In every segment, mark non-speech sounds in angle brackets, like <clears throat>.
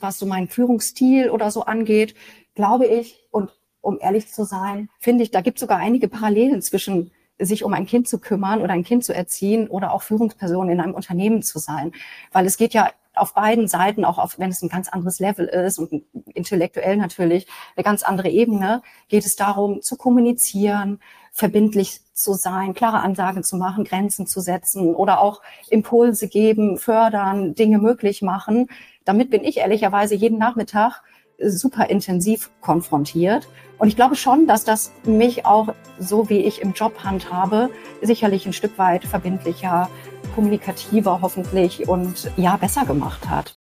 Was so meinen Führungsstil oder so angeht, glaube ich, und um ehrlich zu sein, finde ich, da gibt es sogar einige Parallelen zwischen sich um ein Kind zu kümmern oder ein Kind zu erziehen oder auch Führungsperson in einem Unternehmen zu sein. Weil es geht ja auf beiden Seiten, auch auf, wenn es ein ganz anderes Level ist und intellektuell natürlich eine ganz andere Ebene, geht es darum zu kommunizieren, verbindlich zu sein, klare Ansagen zu machen, Grenzen zu setzen oder auch Impulse geben, fördern, Dinge möglich machen. Damit bin ich ehrlicherweise jeden Nachmittag super intensiv konfrontiert. Und ich glaube schon, dass das mich auch, so wie ich im Job handhabe, sicherlich ein Stück weit verbindlicher kommunikativer hoffentlich und ja, besser gemacht hat.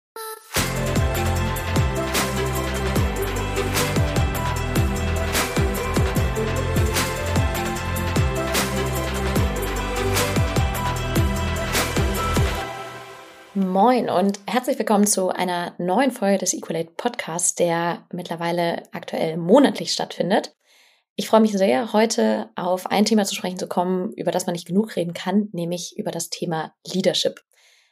Moin und herzlich willkommen zu einer neuen Folge des Equalate Podcasts, der mittlerweile aktuell monatlich stattfindet. Ich freue mich sehr, heute auf ein Thema zu sprechen zu kommen, über das man nicht genug reden kann, nämlich über das Thema Leadership.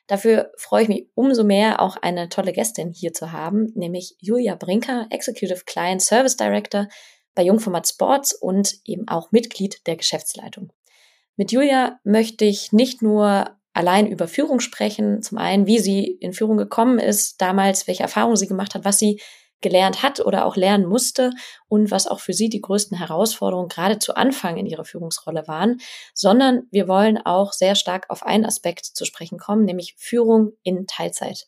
Dafür freue ich mich umso mehr, auch eine tolle Gästin hier zu haben, nämlich Julia Brinker, Executive Client Service Director bei Jungformat Sports und eben auch Mitglied der Geschäftsleitung. Mit Julia möchte ich nicht nur allein über Führung sprechen, zum einen, wie sie in Führung gekommen ist, damals, welche Erfahrungen sie gemacht hat, was sie gelernt hat oder auch lernen musste und was auch für sie die größten Herausforderungen gerade zu Anfang in ihrer Führungsrolle waren, sondern wir wollen auch sehr stark auf einen Aspekt zu sprechen kommen, nämlich Führung in Teilzeit.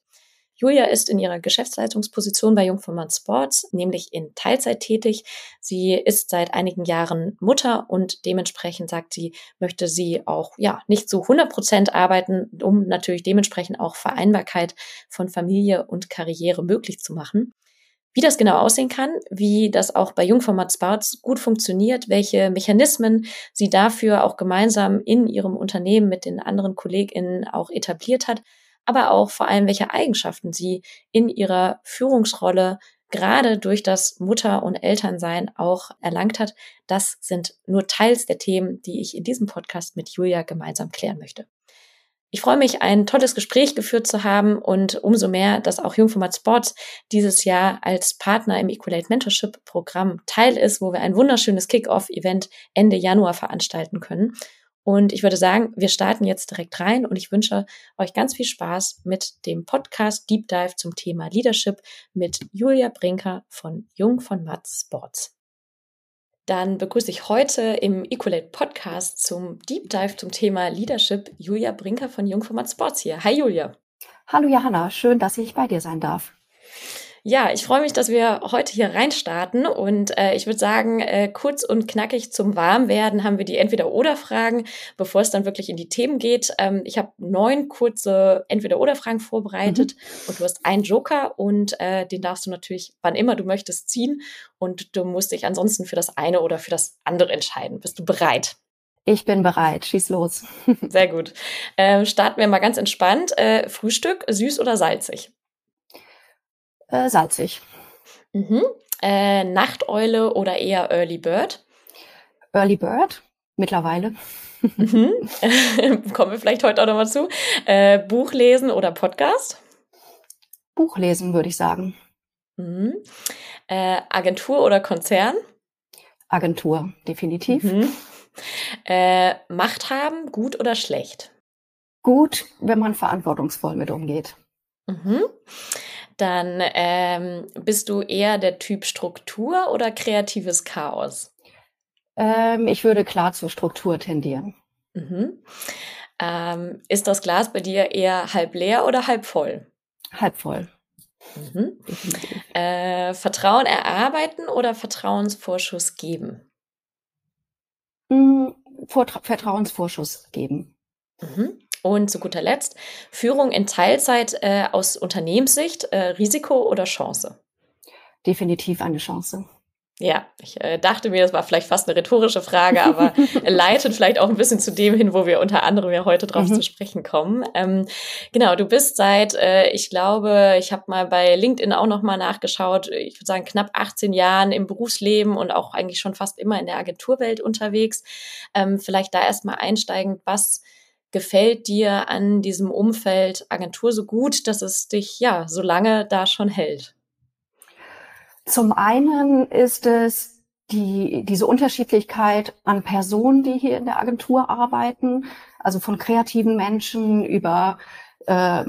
Julia ist in ihrer Geschäftsleitungsposition bei Jungformat Sports, nämlich in Teilzeit tätig. Sie ist seit einigen Jahren Mutter und dementsprechend sagt sie, möchte sie auch, ja, nicht zu 100 Prozent arbeiten, um natürlich dementsprechend auch Vereinbarkeit von Familie und Karriere möglich zu machen. Wie das genau aussehen kann, wie das auch bei Jungformat Sports gut funktioniert, welche Mechanismen sie dafür auch gemeinsam in ihrem Unternehmen mit den anderen KollegInnen auch etabliert hat, aber auch vor allem, welche Eigenschaften sie in ihrer Führungsrolle gerade durch das Mutter- und Elternsein auch erlangt hat. Das sind nur teils der Themen, die ich in diesem Podcast mit Julia gemeinsam klären möchte. Ich freue mich, ein tolles Gespräch geführt zu haben und umso mehr, dass auch Jungformat Sports dieses Jahr als Partner im Equalate Mentorship Programm Teil ist, wo wir ein wunderschönes Kick-Off-Event Ende Januar veranstalten können. Und ich würde sagen, wir starten jetzt direkt rein und ich wünsche euch ganz viel Spaß mit dem Podcast Deep Dive zum Thema Leadership mit Julia Brinker von Jung von Matz Sports. Dann begrüße ich heute im Equalate Podcast zum Deep Dive zum Thema Leadership Julia Brinker von Jungformat Sports hier. Hi Julia. Hallo Johanna, schön, dass ich bei dir sein darf. Ja, ich freue mich, dass wir heute hier reinstarten und äh, ich würde sagen, äh, kurz und knackig zum Warmwerden haben wir die Entweder-Oder-Fragen, bevor es dann wirklich in die Themen geht. Ähm, ich habe neun kurze Entweder-Oder-Fragen vorbereitet mhm. und du hast einen Joker und äh, den darfst du natürlich, wann immer du möchtest, ziehen und du musst dich ansonsten für das eine oder für das andere entscheiden. Bist du bereit? Ich bin bereit. Schieß los. <laughs> Sehr gut. Ähm, starten wir mal ganz entspannt. Äh, Frühstück, süß oder salzig? Äh, salzig. Mhm. Äh, Nachteule oder eher Early Bird? Early Bird, mittlerweile. Mhm. <laughs> Kommen wir vielleicht heute auch nochmal zu. Äh, Buch lesen oder Podcast? Buch lesen, würde ich sagen. Mhm. Äh, Agentur oder Konzern? Agentur, definitiv. Mhm. Äh, Macht haben, gut oder schlecht? Gut, wenn man verantwortungsvoll mit umgeht. Mhm dann ähm, bist du eher der Typ Struktur oder kreatives Chaos? Ähm, ich würde klar zur Struktur tendieren. Mhm. Ähm, ist das Glas bei dir eher halb leer oder halb voll? Halb voll. Mhm. Äh, Vertrauen erarbeiten oder Vertrauensvorschuss geben? Mhm, Vertrauensvorschuss geben. Mhm. Und zu guter Letzt, Führung in Teilzeit äh, aus Unternehmenssicht, äh, Risiko oder Chance? Definitiv eine Chance. Ja, ich äh, dachte mir, das war vielleicht fast eine rhetorische Frage, aber <laughs> leitet vielleicht auch ein bisschen zu dem hin, wo wir unter anderem ja heute drauf mhm. zu sprechen kommen. Ähm, genau, du bist seit, äh, ich glaube, ich habe mal bei LinkedIn auch nochmal nachgeschaut, ich würde sagen knapp 18 Jahren im Berufsleben und auch eigentlich schon fast immer in der Agenturwelt unterwegs. Ähm, vielleicht da erstmal einsteigend, was gefällt dir an diesem Umfeld Agentur so gut, dass es dich ja so lange da schon hält? Zum einen ist es die, diese Unterschiedlichkeit an Personen, die hier in der Agentur arbeiten, also von kreativen Menschen über äh,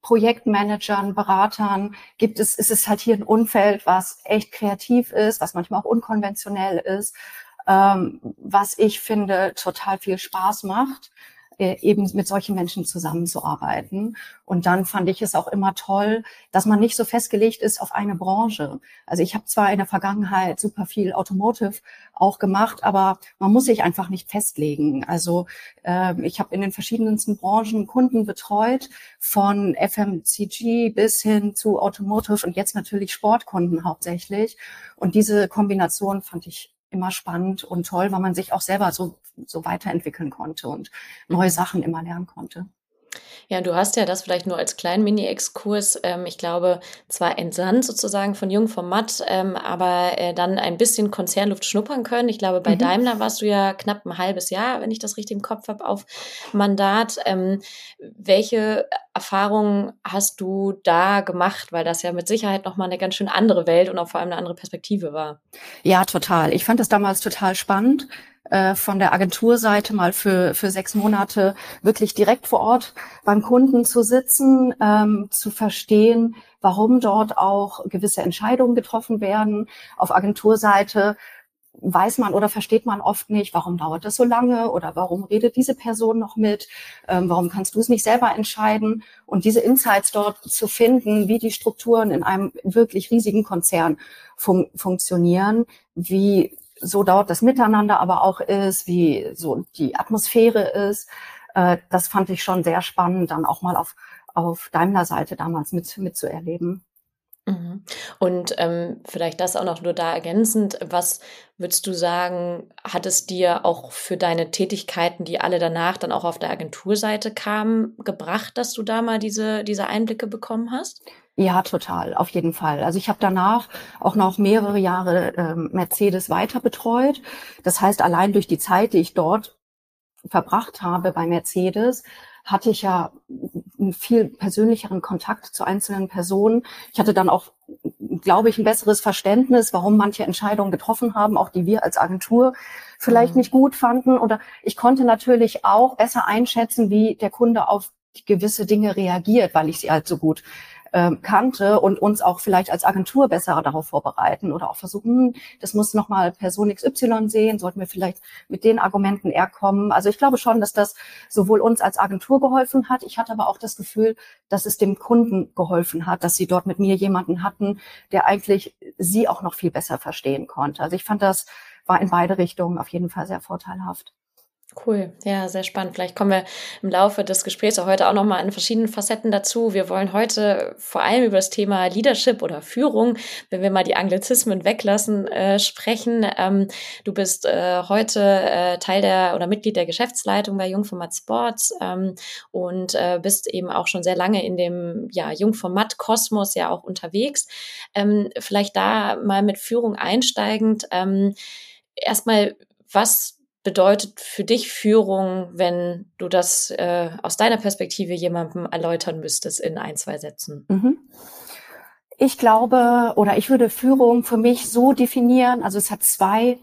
Projektmanagern, Beratern gibt es, ist es halt hier ein Umfeld, was echt kreativ ist, was manchmal auch unkonventionell ist, ähm, was ich finde total viel Spaß macht eben mit solchen Menschen zusammenzuarbeiten. Und dann fand ich es auch immer toll, dass man nicht so festgelegt ist auf eine Branche. Also ich habe zwar in der Vergangenheit super viel Automotive auch gemacht, aber man muss sich einfach nicht festlegen. Also äh, ich habe in den verschiedensten Branchen Kunden betreut, von FMCG bis hin zu Automotive und jetzt natürlich Sportkunden hauptsächlich. Und diese Kombination fand ich immer spannend und toll, weil man sich auch selber so, so weiterentwickeln konnte und neue Sachen immer lernen konnte. Ja, du hast ja das vielleicht nur als kleinen Mini-Exkurs, ähm, ich glaube, zwar entsandt sozusagen von Jung vom Matt, ähm, aber äh, dann ein bisschen Konzernluft schnuppern können. Ich glaube, bei mhm. Daimler warst du ja knapp ein halbes Jahr, wenn ich das richtig im Kopf habe, auf Mandat. Ähm, welche Erfahrungen hast du da gemacht? Weil das ja mit Sicherheit nochmal eine ganz schön andere Welt und auch vor allem eine andere Perspektive war. Ja, total. Ich fand das damals total spannend äh, von der Agenturseite mal für, für sechs Monate wirklich direkt vor Ort beim Kunden zu sitzen, ähm, zu verstehen, warum dort auch gewisse Entscheidungen getroffen werden. Auf Agenturseite weiß man oder versteht man oft nicht, warum dauert das so lange oder warum redet diese Person noch mit, ähm, warum kannst du es nicht selber entscheiden und diese Insights dort zu finden, wie die Strukturen in einem wirklich riesigen Konzern fun funktionieren, wie so dort das Miteinander aber auch ist, wie so die Atmosphäre ist. Äh, das fand ich schon sehr spannend, dann auch mal auf, auf Daimler-Seite damals mit, mitzuerleben. Mhm. Und ähm, vielleicht das auch noch nur da ergänzend, was würdest du sagen, hat es dir auch für deine Tätigkeiten, die alle danach dann auch auf der Agenturseite kamen, gebracht, dass du da mal diese, diese Einblicke bekommen hast? Ja, total, auf jeden Fall. Also ich habe danach auch noch mehrere Jahre ähm, Mercedes weiter betreut. Das heißt, allein durch die Zeit, die ich dort verbracht habe bei Mercedes, hatte ich ja einen viel persönlicheren Kontakt zu einzelnen Personen. Ich hatte dann auch, glaube ich, ein besseres Verständnis, warum manche Entscheidungen getroffen haben, auch die wir als Agentur vielleicht mhm. nicht gut fanden. Oder ich konnte natürlich auch besser einschätzen, wie der Kunde auf gewisse Dinge reagiert, weil ich sie halt so gut ähm, kannte und uns auch vielleicht als Agentur besser darauf vorbereiten oder auch versuchen, hm, das muss nochmal Person XY sehen, sollten wir vielleicht mit den Argumenten eher kommen. Also ich glaube schon, dass das sowohl uns als Agentur geholfen hat. Ich hatte aber auch das Gefühl, dass es dem Kunden geholfen hat, dass sie dort mit mir jemanden hatten, der eigentlich sie auch noch viel besser verstehen konnte. Also ich fand das war in beide Richtungen auf jeden Fall sehr vorteilhaft. Cool, ja, sehr spannend. Vielleicht kommen wir im Laufe des Gesprächs auch heute auch nochmal in verschiedenen Facetten dazu. Wir wollen heute vor allem über das Thema Leadership oder Führung, wenn wir mal die Anglizismen weglassen, äh, sprechen. Ähm, du bist äh, heute äh, Teil der oder Mitglied der Geschäftsleitung bei Jungformat Sports ähm, und äh, bist eben auch schon sehr lange in dem ja, Jungformat Kosmos ja auch unterwegs. Ähm, vielleicht da mal mit Führung einsteigend. Ähm, erstmal, was bedeutet für dich Führung, wenn du das äh, aus deiner Perspektive jemandem erläutern müsstest in ein, zwei Sätzen? Mhm. Ich glaube, oder ich würde Führung für mich so definieren, also es hat zwei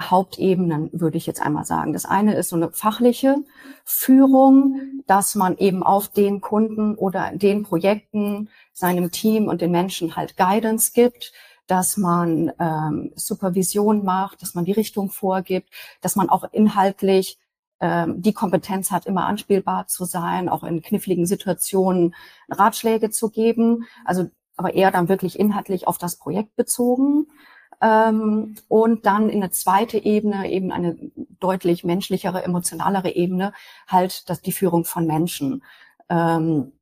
Hauptebenen, würde ich jetzt einmal sagen. Das eine ist so eine fachliche Führung, dass man eben auf den Kunden oder den Projekten, seinem Team und den Menschen halt Guidance gibt, dass man ähm, Supervision macht, dass man die Richtung vorgibt, dass man auch inhaltlich ähm, die Kompetenz hat, immer anspielbar zu sein, auch in kniffligen Situationen Ratschläge zu geben. Also aber eher dann wirklich inhaltlich auf das Projekt bezogen. Ähm, und dann in eine zweite Ebene, eben eine deutlich menschlichere, emotionalere Ebene, halt das, die Führung von Menschen. Ähm,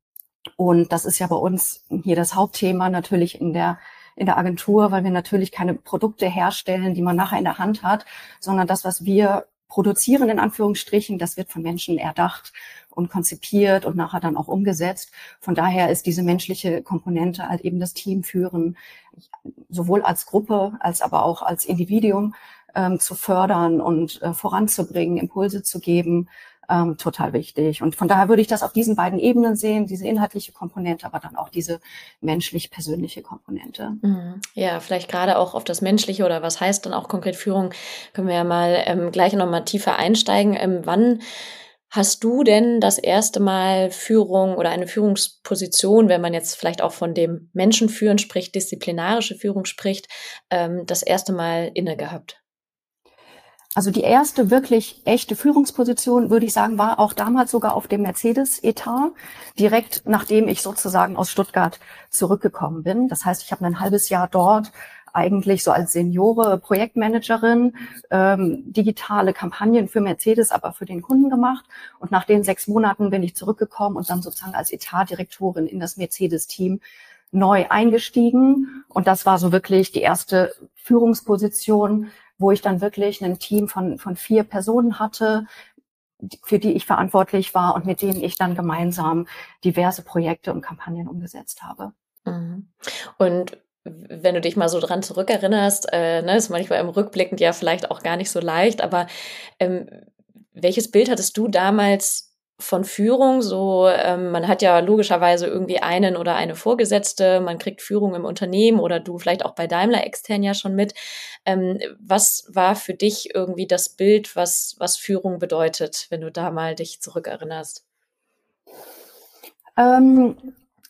und das ist ja bei uns hier das Hauptthema natürlich in der in der Agentur, weil wir natürlich keine Produkte herstellen, die man nachher in der Hand hat, sondern das, was wir produzieren, in Anführungsstrichen, das wird von Menschen erdacht und konzipiert und nachher dann auch umgesetzt. Von daher ist diese menschliche Komponente halt eben das Team führen, sowohl als Gruppe als aber auch als Individuum ähm, zu fördern und äh, voranzubringen, Impulse zu geben ähm, total wichtig. Und von daher würde ich das auf diesen beiden Ebenen sehen, diese inhaltliche Komponente, aber dann auch diese menschlich-persönliche Komponente. Mhm. Ja, vielleicht gerade auch auf das Menschliche oder was heißt dann auch konkret Führung, können wir ja mal ähm, gleich nochmal tiefer einsteigen. Ähm, wann Hast du denn das erste Mal Führung oder eine Führungsposition, wenn man jetzt vielleicht auch von dem Menschenführen spricht, disziplinarische Führung spricht, ähm, das erste Mal inne gehabt? Also die erste wirklich echte Führungsposition, würde ich sagen, war auch damals sogar auf dem Mercedes-Etat, direkt nachdem ich sozusagen aus Stuttgart zurückgekommen bin. Das heißt, ich habe ein halbes Jahr dort eigentlich so als Seniore Projektmanagerin ähm, digitale Kampagnen für Mercedes, aber für den Kunden gemacht. Und nach den sechs Monaten bin ich zurückgekommen und dann sozusagen als Etatdirektorin in das Mercedes-Team neu eingestiegen. Und das war so wirklich die erste Führungsposition, wo ich dann wirklich ein Team von, von vier Personen hatte, für die ich verantwortlich war und mit denen ich dann gemeinsam diverse Projekte und Kampagnen umgesetzt habe. Mhm. Und wenn du dich mal so dran zurückerinnerst, äh, ne, ist manchmal im Rückblickend ja vielleicht auch gar nicht so leicht, aber ähm, welches Bild hattest du damals von Führung. So, ähm, man hat ja logischerweise irgendwie einen oder eine Vorgesetzte, man kriegt Führung im Unternehmen oder du vielleicht auch bei Daimler extern ja schon mit. Ähm, was war für dich irgendwie das Bild, was, was Führung bedeutet, wenn du da mal dich zurückerinnerst? Ähm,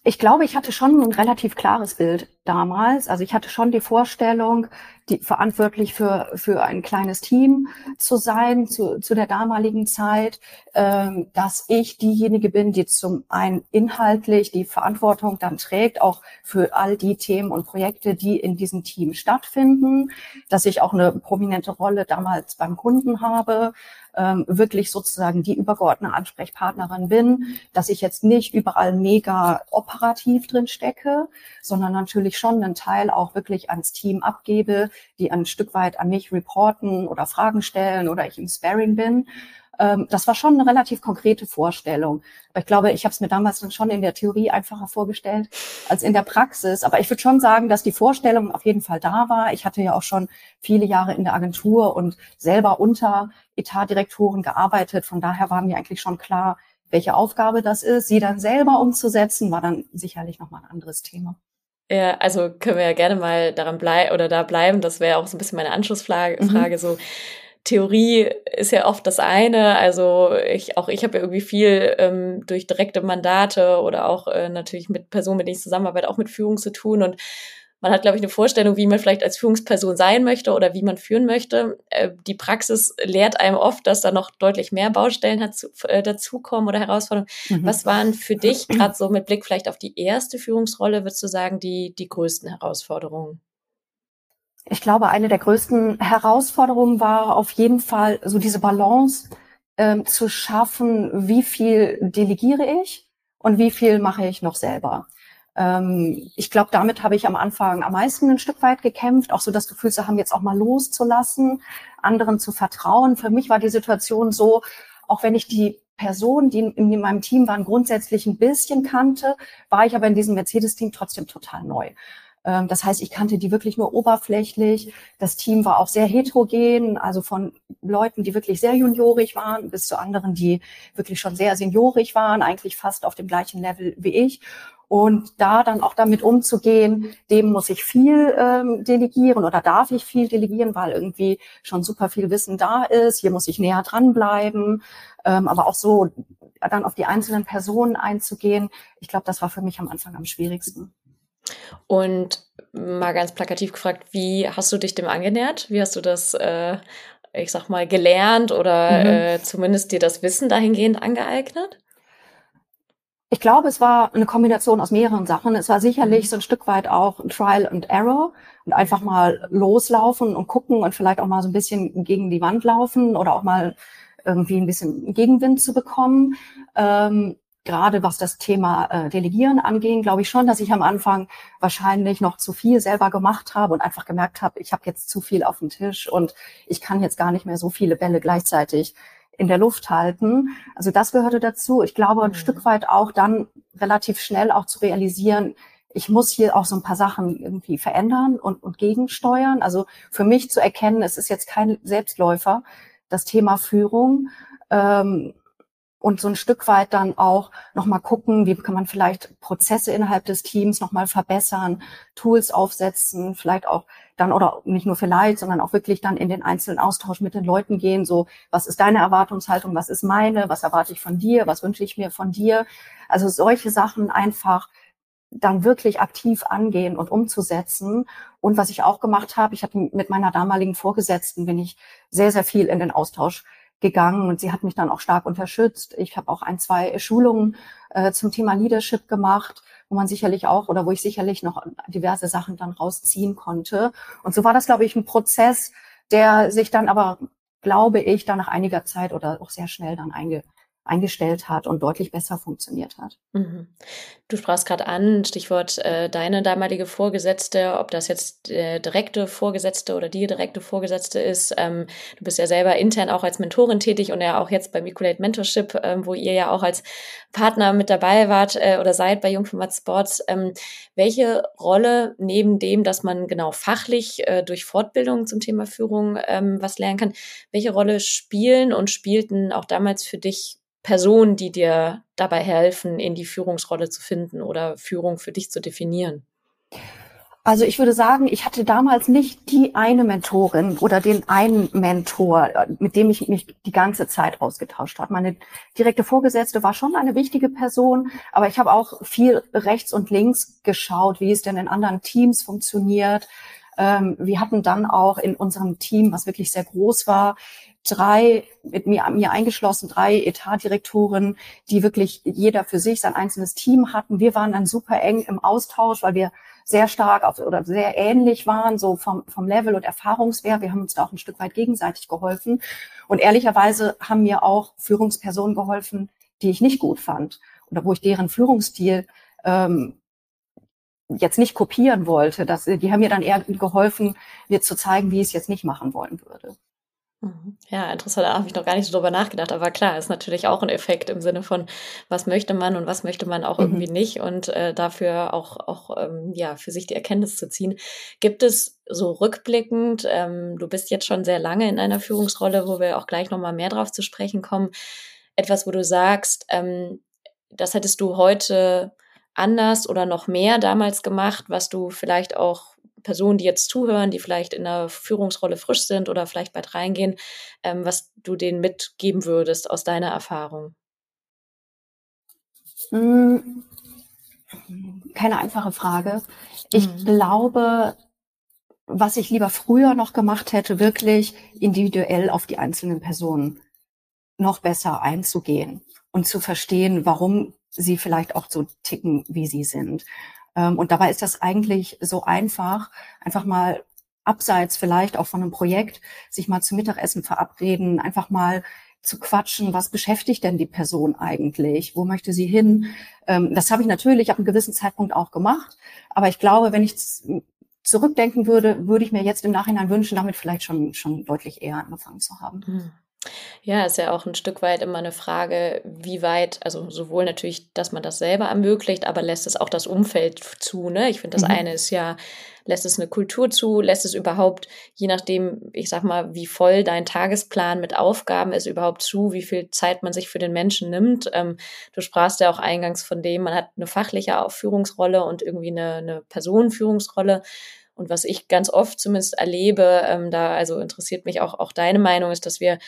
ich glaube, ich hatte schon ein relativ klares Bild damals. Also ich hatte schon die Vorstellung, die verantwortlich für, für ein kleines Team zu sein zu, zu der damaligen Zeit, ähm, dass ich diejenige bin, die zum einen inhaltlich die Verantwortung dann trägt, auch für all die Themen und Projekte, die in diesem Team stattfinden, dass ich auch eine prominente Rolle damals beim Kunden habe, ähm, wirklich sozusagen die übergeordnete Ansprechpartnerin bin, dass ich jetzt nicht überall mega operativ drin stecke, sondern natürlich schon einen Teil auch wirklich ans Team abgebe, die ein Stück weit an mich reporten oder Fragen stellen oder ich im Sparing bin. Ähm, das war schon eine relativ konkrete Vorstellung. Ich glaube, ich habe es mir damals dann schon in der Theorie einfacher vorgestellt als in der Praxis. Aber ich würde schon sagen, dass die Vorstellung auf jeden Fall da war. Ich hatte ja auch schon viele Jahre in der Agentur und selber unter Etatdirektoren gearbeitet. Von daher war mir eigentlich schon klar, welche Aufgabe das ist. Sie dann selber umzusetzen, war dann sicherlich nochmal ein anderes Thema. Ja, also können wir ja gerne mal daran bleiben oder da bleiben. Das wäre auch so ein bisschen meine Anschlussfrage. Mhm. Frage, so Theorie ist ja oft das eine. Also ich auch ich habe ja irgendwie viel ähm, durch direkte Mandate oder auch äh, natürlich mit Personen, mit denen ich zusammenarbeite, auch mit Führung zu tun und man hat, glaube ich, eine Vorstellung, wie man vielleicht als Führungsperson sein möchte oder wie man führen möchte. Äh, die Praxis lehrt einem oft, dass da noch deutlich mehr Baustellen dazu, äh, dazukommen oder Herausforderungen. Mhm. Was waren für dich, gerade so mit Blick vielleicht auf die erste Führungsrolle, würdest du sagen, die, die größten Herausforderungen? Ich glaube, eine der größten Herausforderungen war auf jeden Fall so diese Balance ähm, zu schaffen, wie viel delegiere ich und wie viel mache ich noch selber. Ähm, ich glaube, damit habe ich am Anfang am meisten ein Stück weit gekämpft, auch so das Gefühl zu haben, jetzt auch mal loszulassen, anderen zu vertrauen. Für mich war die Situation so, auch wenn ich die Personen, die in, meinem Team waren, grundsätzlich ein bisschen kannte, war ich aber in diesem Mercedes-Team trotzdem total neu. Ähm, das heißt, ich kannte die wirklich nur oberflächlich. Das Team war auch sehr heterogen, also von Leuten, die wirklich sehr juniorig waren, bis zu anderen, die wirklich schon sehr seniorig waren, eigentlich fast auf dem gleichen Level wie ich. Und da dann auch damit umzugehen, dem muss ich viel ähm, delegieren oder darf ich viel delegieren, weil irgendwie schon super viel Wissen da ist. Hier muss ich näher dranbleiben. Ähm, aber auch so dann auf die einzelnen Personen einzugehen, ich glaube, das war für mich am Anfang am schwierigsten. Und mal ganz plakativ gefragt, wie hast du dich dem angenähert? Wie hast du das, äh, ich sag mal, gelernt oder mhm. äh, zumindest dir das Wissen dahingehend angeeignet? Ich glaube, es war eine Kombination aus mehreren Sachen. Es war sicherlich mhm. so ein Stück weit auch Trial and Error und einfach mal loslaufen und gucken und vielleicht auch mal so ein bisschen gegen die Wand laufen oder auch mal irgendwie ein bisschen Gegenwind zu bekommen. Ähm, gerade was das Thema äh, Delegieren anging, glaube ich schon, dass ich am Anfang wahrscheinlich noch zu viel selber gemacht habe und einfach gemerkt habe, ich habe jetzt zu viel auf dem Tisch und ich kann jetzt gar nicht mehr so viele Bälle gleichzeitig in der Luft halten. Also das gehörte dazu. Ich glaube, ein mhm. Stück weit auch dann relativ schnell auch zu realisieren, ich muss hier auch so ein paar Sachen irgendwie verändern und, und gegensteuern. Also für mich zu erkennen, es ist jetzt kein Selbstläufer, das Thema Führung. Ähm, und so ein Stück weit dann auch nochmal gucken, wie kann man vielleicht Prozesse innerhalb des Teams nochmal verbessern, Tools aufsetzen, vielleicht auch dann oder nicht nur vielleicht, sondern auch wirklich dann in den einzelnen Austausch mit den Leuten gehen, so was ist deine Erwartungshaltung, was ist meine, was erwarte ich von dir, was wünsche ich mir von dir. Also solche Sachen einfach dann wirklich aktiv angehen und umzusetzen. Und was ich auch gemacht habe, ich habe mit meiner damaligen Vorgesetzten bin ich sehr, sehr viel in den Austausch gegangen und sie hat mich dann auch stark unterstützt. Ich habe auch ein, zwei Schulungen äh, zum Thema Leadership gemacht, wo man sicherlich auch oder wo ich sicherlich noch diverse Sachen dann rausziehen konnte. Und so war das, glaube ich, ein Prozess, der sich dann aber, glaube ich, dann nach einiger Zeit oder auch sehr schnell dann einge eingestellt hat und deutlich besser funktioniert hat. Mhm. Du sprachst gerade an, Stichwort äh, deine damalige Vorgesetzte, ob das jetzt der direkte Vorgesetzte oder die direkte Vorgesetzte ist. Ähm, du bist ja selber intern auch als Mentorin tätig und ja auch jetzt beim Equalate Mentorship, ähm, wo ihr ja auch als Partner mit dabei wart äh, oder seid bei Jungformat Sports. Ähm, welche Rolle neben dem, dass man genau fachlich äh, durch Fortbildung zum Thema Führung ähm, was lernen kann, welche Rolle spielen und spielten auch damals für dich Personen, die dir dabei helfen, in die Führungsrolle zu finden oder Führung für dich zu definieren? Also ich würde sagen, ich hatte damals nicht die eine Mentorin oder den einen Mentor, mit dem ich mich die ganze Zeit ausgetauscht habe. Meine direkte Vorgesetzte war schon eine wichtige Person, aber ich habe auch viel rechts und links geschaut, wie es denn in anderen Teams funktioniert. Ähm, wir hatten dann auch in unserem Team, was wirklich sehr groß war, drei, mit mir, mir eingeschlossen, drei Etatdirektoren, die wirklich jeder für sich sein einzelnes Team hatten. Wir waren dann super eng im Austausch, weil wir sehr stark auf, oder sehr ähnlich waren, so vom, vom Level und Erfahrungswert. Wir haben uns da auch ein Stück weit gegenseitig geholfen. Und ehrlicherweise haben mir auch Führungspersonen geholfen, die ich nicht gut fand oder wo ich deren Führungsstil ähm, jetzt nicht kopieren wollte. Das, die haben mir dann eher geholfen, mir zu zeigen, wie ich es jetzt nicht machen wollen würde. Mhm. Ja, interessant, da habe ich noch gar nicht so drüber nachgedacht, aber klar, ist natürlich auch ein Effekt im Sinne von, was möchte man und was möchte man auch mhm. irgendwie nicht und äh, dafür auch, auch ähm, ja, für sich die Erkenntnis zu ziehen. Gibt es so rückblickend, ähm, du bist jetzt schon sehr lange in einer Führungsrolle, wo wir auch gleich nochmal mehr drauf zu sprechen kommen, etwas, wo du sagst, ähm, das hättest du heute anders oder noch mehr damals gemacht, was du vielleicht auch Personen, die jetzt zuhören, die vielleicht in der Führungsrolle frisch sind oder vielleicht bald reingehen, ähm, was du denen mitgeben würdest aus deiner Erfahrung? Hm, keine einfache Frage. Ich mhm. glaube, was ich lieber früher noch gemacht hätte, wirklich individuell auf die einzelnen Personen noch besser einzugehen und zu verstehen, warum sie vielleicht auch so ticken, wie sie sind. Ähm, und dabei ist das eigentlich so einfach, einfach mal abseits vielleicht auch von einem Projekt, sich mal zum Mittagessen verabreden, einfach mal zu quatschen, was beschäftigt denn die Person eigentlich? Wo möchte sie hin? Ähm, das habe ich natürlich ab einem gewissen Zeitpunkt auch gemacht. Aber ich glaube, wenn ich zurückdenken würde, würde ich mir jetzt im Nachhinein wünschen, damit vielleicht schon, schon deutlich eher angefangen zu haben. Ja, ist ja auch ein Stück weit immer eine Frage, wie weit, also sowohl natürlich, dass man das selber ermöglicht, aber lässt es auch das Umfeld zu, ne? Ich finde, das mhm. eine ist ja, lässt es eine Kultur zu, lässt es überhaupt, je nachdem, ich sag mal, wie voll dein Tagesplan mit Aufgaben ist, überhaupt zu, wie viel Zeit man sich für den Menschen nimmt. Ähm, du sprachst ja auch eingangs von dem, man hat eine fachliche Führungsrolle und irgendwie eine, eine Personenführungsrolle. Und was ich ganz oft zumindest erlebe, ähm, da also interessiert mich auch, auch deine Meinung, ist, dass wir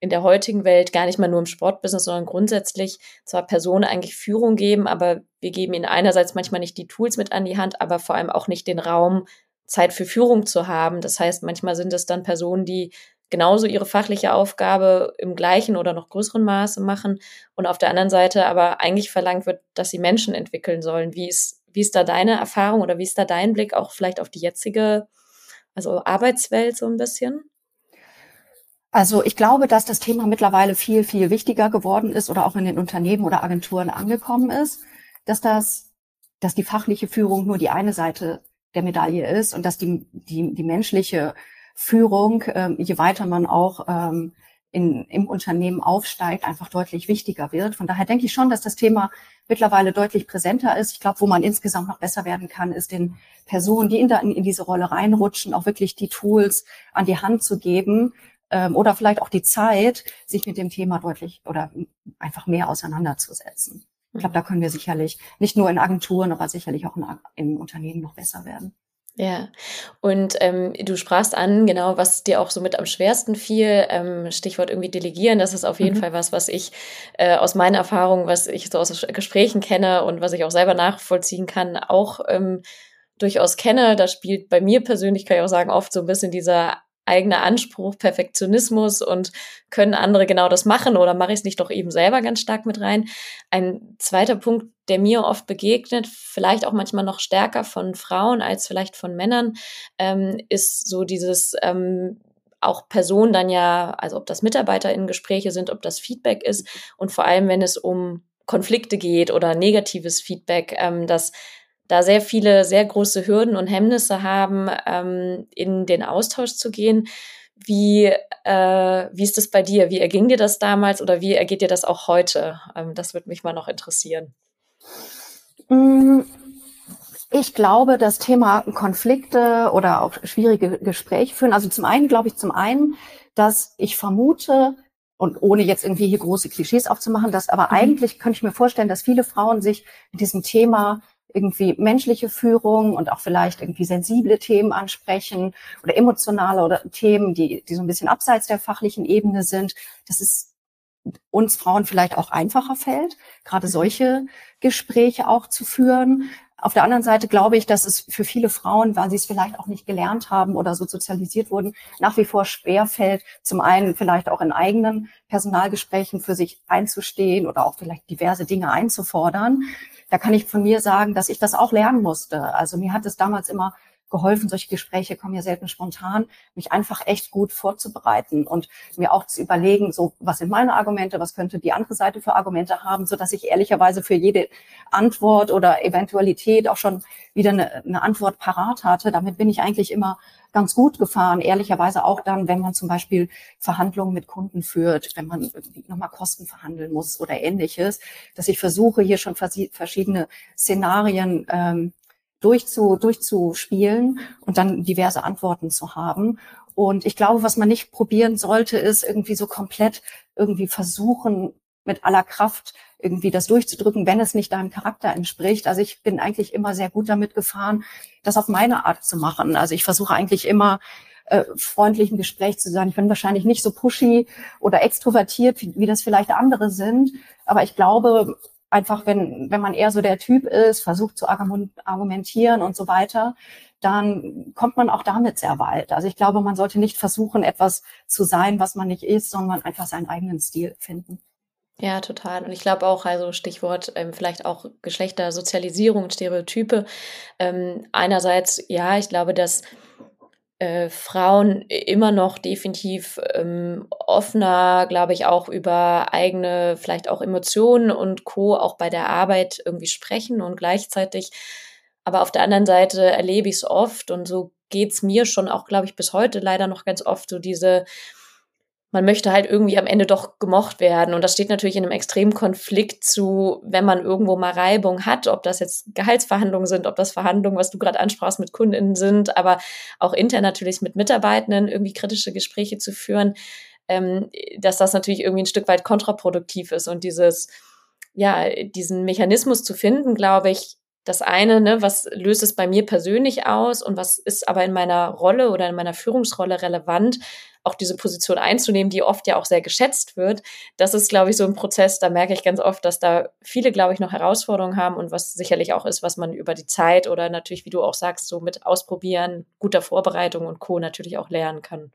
in der heutigen Welt gar nicht mal nur im Sportbusiness, sondern grundsätzlich zwar Personen eigentlich Führung geben, aber wir geben ihnen einerseits manchmal nicht die Tools mit an die Hand, aber vor allem auch nicht den Raum, Zeit für Führung zu haben. Das heißt, manchmal sind es dann Personen, die genauso ihre fachliche Aufgabe im gleichen oder noch größeren Maße machen und auf der anderen Seite aber eigentlich verlangt wird, dass sie Menschen entwickeln sollen. Wie ist, wie ist da deine Erfahrung oder wie ist da dein Blick auch vielleicht auf die jetzige, also Arbeitswelt so ein bisschen? Also ich glaube, dass das Thema mittlerweile viel, viel wichtiger geworden ist oder auch in den Unternehmen oder Agenturen angekommen ist, dass das, dass die fachliche Führung nur die eine Seite der Medaille ist und dass die, die, die menschliche Führung, ähm, je weiter man auch ähm, in, im Unternehmen aufsteigt, einfach deutlich wichtiger wird. Von daher denke ich schon, dass das Thema mittlerweile deutlich präsenter ist. Ich glaube, wo man insgesamt noch besser werden kann, ist den Personen, die in, in diese Rolle reinrutschen, auch wirklich die Tools an die Hand zu geben, ähm, oder vielleicht auch die Zeit, sich mit dem Thema deutlich oder einfach mehr auseinanderzusetzen. Ich glaube, da können wir sicherlich nicht nur in Agenturen, aber sicherlich auch in, in Unternehmen noch besser werden. Ja, und ähm, du sprachst an, genau, was dir auch so mit am schwersten fiel, ähm, Stichwort irgendwie delegieren, das ist auf jeden mhm. Fall was, was ich äh, aus meinen Erfahrungen, was ich so aus Gesprächen kenne und was ich auch selber nachvollziehen kann, auch ähm, durchaus kenne. Da spielt bei mir persönlich, kann ich auch sagen, oft so ein bisschen dieser eigene Anspruch, Perfektionismus und können andere genau das machen oder mache ich es nicht doch eben selber ganz stark mit rein. Ein zweiter Punkt, der mir oft begegnet, vielleicht auch manchmal noch stärker von Frauen als vielleicht von Männern, ähm, ist so dieses ähm, auch Personen dann ja, also ob das Mitarbeiter in Gespräche sind, ob das Feedback ist und vor allem, wenn es um Konflikte geht oder negatives Feedback, ähm, dass da sehr viele sehr große Hürden und Hemmnisse haben, ähm, in den Austausch zu gehen. Wie, äh, wie ist das bei dir? Wie erging dir das damals oder wie ergeht dir das auch heute? Ähm, das würde mich mal noch interessieren. Mm, ich glaube, das Thema Konflikte oder auch schwierige Gespräche führen, also zum einen glaube ich zum einen, dass ich vermute, und ohne jetzt irgendwie hier große Klischees aufzumachen, dass aber mhm. eigentlich könnte ich mir vorstellen, dass viele Frauen sich mit diesem Thema irgendwie menschliche Führung und auch vielleicht irgendwie sensible Themen ansprechen oder emotionale oder Themen, die, die so ein bisschen abseits der fachlichen Ebene sind. Das ist uns Frauen vielleicht auch einfacher fällt, gerade mhm. solche Gespräche auch zu führen. Auf der anderen Seite glaube ich, dass es für viele Frauen, weil sie es vielleicht auch nicht gelernt haben oder so sozialisiert wurden, nach wie vor schwer fällt, zum einen vielleicht auch in eigenen Personalgesprächen für sich einzustehen oder auch vielleicht diverse Dinge einzufordern da kann ich von mir sagen, dass ich das auch lernen musste. Also mir hat es damals immer geholfen, solche Gespräche kommen ja selten spontan, mich einfach echt gut vorzubereiten und mir auch zu überlegen, so was sind meine Argumente, was könnte die andere Seite für Argumente haben, so dass ich ehrlicherweise für jede Antwort oder Eventualität auch schon wieder eine, eine Antwort parat hatte. Damit bin ich eigentlich immer ganz gut gefahren, ehrlicherweise auch dann, wenn man zum Beispiel Verhandlungen mit Kunden führt, wenn man irgendwie nochmal Kosten verhandeln muss oder ähnliches, dass ich versuche, hier schon verschiedene Szenarien ähm, durchzu, durchzuspielen und dann diverse Antworten zu haben. Und ich glaube, was man nicht probieren sollte, ist irgendwie so komplett irgendwie versuchen, mit aller Kraft irgendwie das durchzudrücken, wenn es nicht deinem Charakter entspricht. Also ich bin eigentlich immer sehr gut damit gefahren, das auf meine Art zu machen. Also ich versuche eigentlich immer äh, freundlichen Gespräch zu sein. Ich bin wahrscheinlich nicht so pushy oder extrovertiert, wie, wie das vielleicht andere sind. Aber ich glaube, einfach, wenn, wenn man eher so der Typ ist, versucht zu argumentieren und so weiter, dann kommt man auch damit sehr weit. Also ich glaube, man sollte nicht versuchen, etwas zu sein, was man nicht ist, sondern einfach seinen eigenen Stil finden. Ja, total. Und ich glaube auch, also Stichwort ähm, vielleicht auch Geschlechtersozialisierung, Stereotype. Ähm, einerseits, ja, ich glaube, dass äh, Frauen immer noch definitiv ähm, offener, glaube ich, auch über eigene, vielleicht auch Emotionen und Co. auch bei der Arbeit irgendwie sprechen und gleichzeitig, aber auf der anderen Seite erlebe ich es oft und so geht's mir schon auch, glaube ich, bis heute leider noch ganz oft so diese man möchte halt irgendwie am Ende doch gemocht werden. Und das steht natürlich in einem extremen Konflikt zu, wenn man irgendwo mal Reibung hat, ob das jetzt Gehaltsverhandlungen sind, ob das Verhandlungen, was du gerade ansprachst, mit Kundinnen sind, aber auch intern natürlich mit Mitarbeitenden irgendwie kritische Gespräche zu führen, ähm, dass das natürlich irgendwie ein Stück weit kontraproduktiv ist. Und dieses, ja, diesen Mechanismus zu finden, glaube ich, das eine, ne, was löst es bei mir persönlich aus und was ist aber in meiner Rolle oder in meiner Führungsrolle relevant, auch diese Position einzunehmen, die oft ja auch sehr geschätzt wird. Das ist, glaube ich, so ein Prozess, da merke ich ganz oft, dass da viele, glaube ich, noch Herausforderungen haben und was sicherlich auch ist, was man über die Zeit oder natürlich, wie du auch sagst, so mit Ausprobieren, guter Vorbereitung und Co. natürlich auch lernen kann.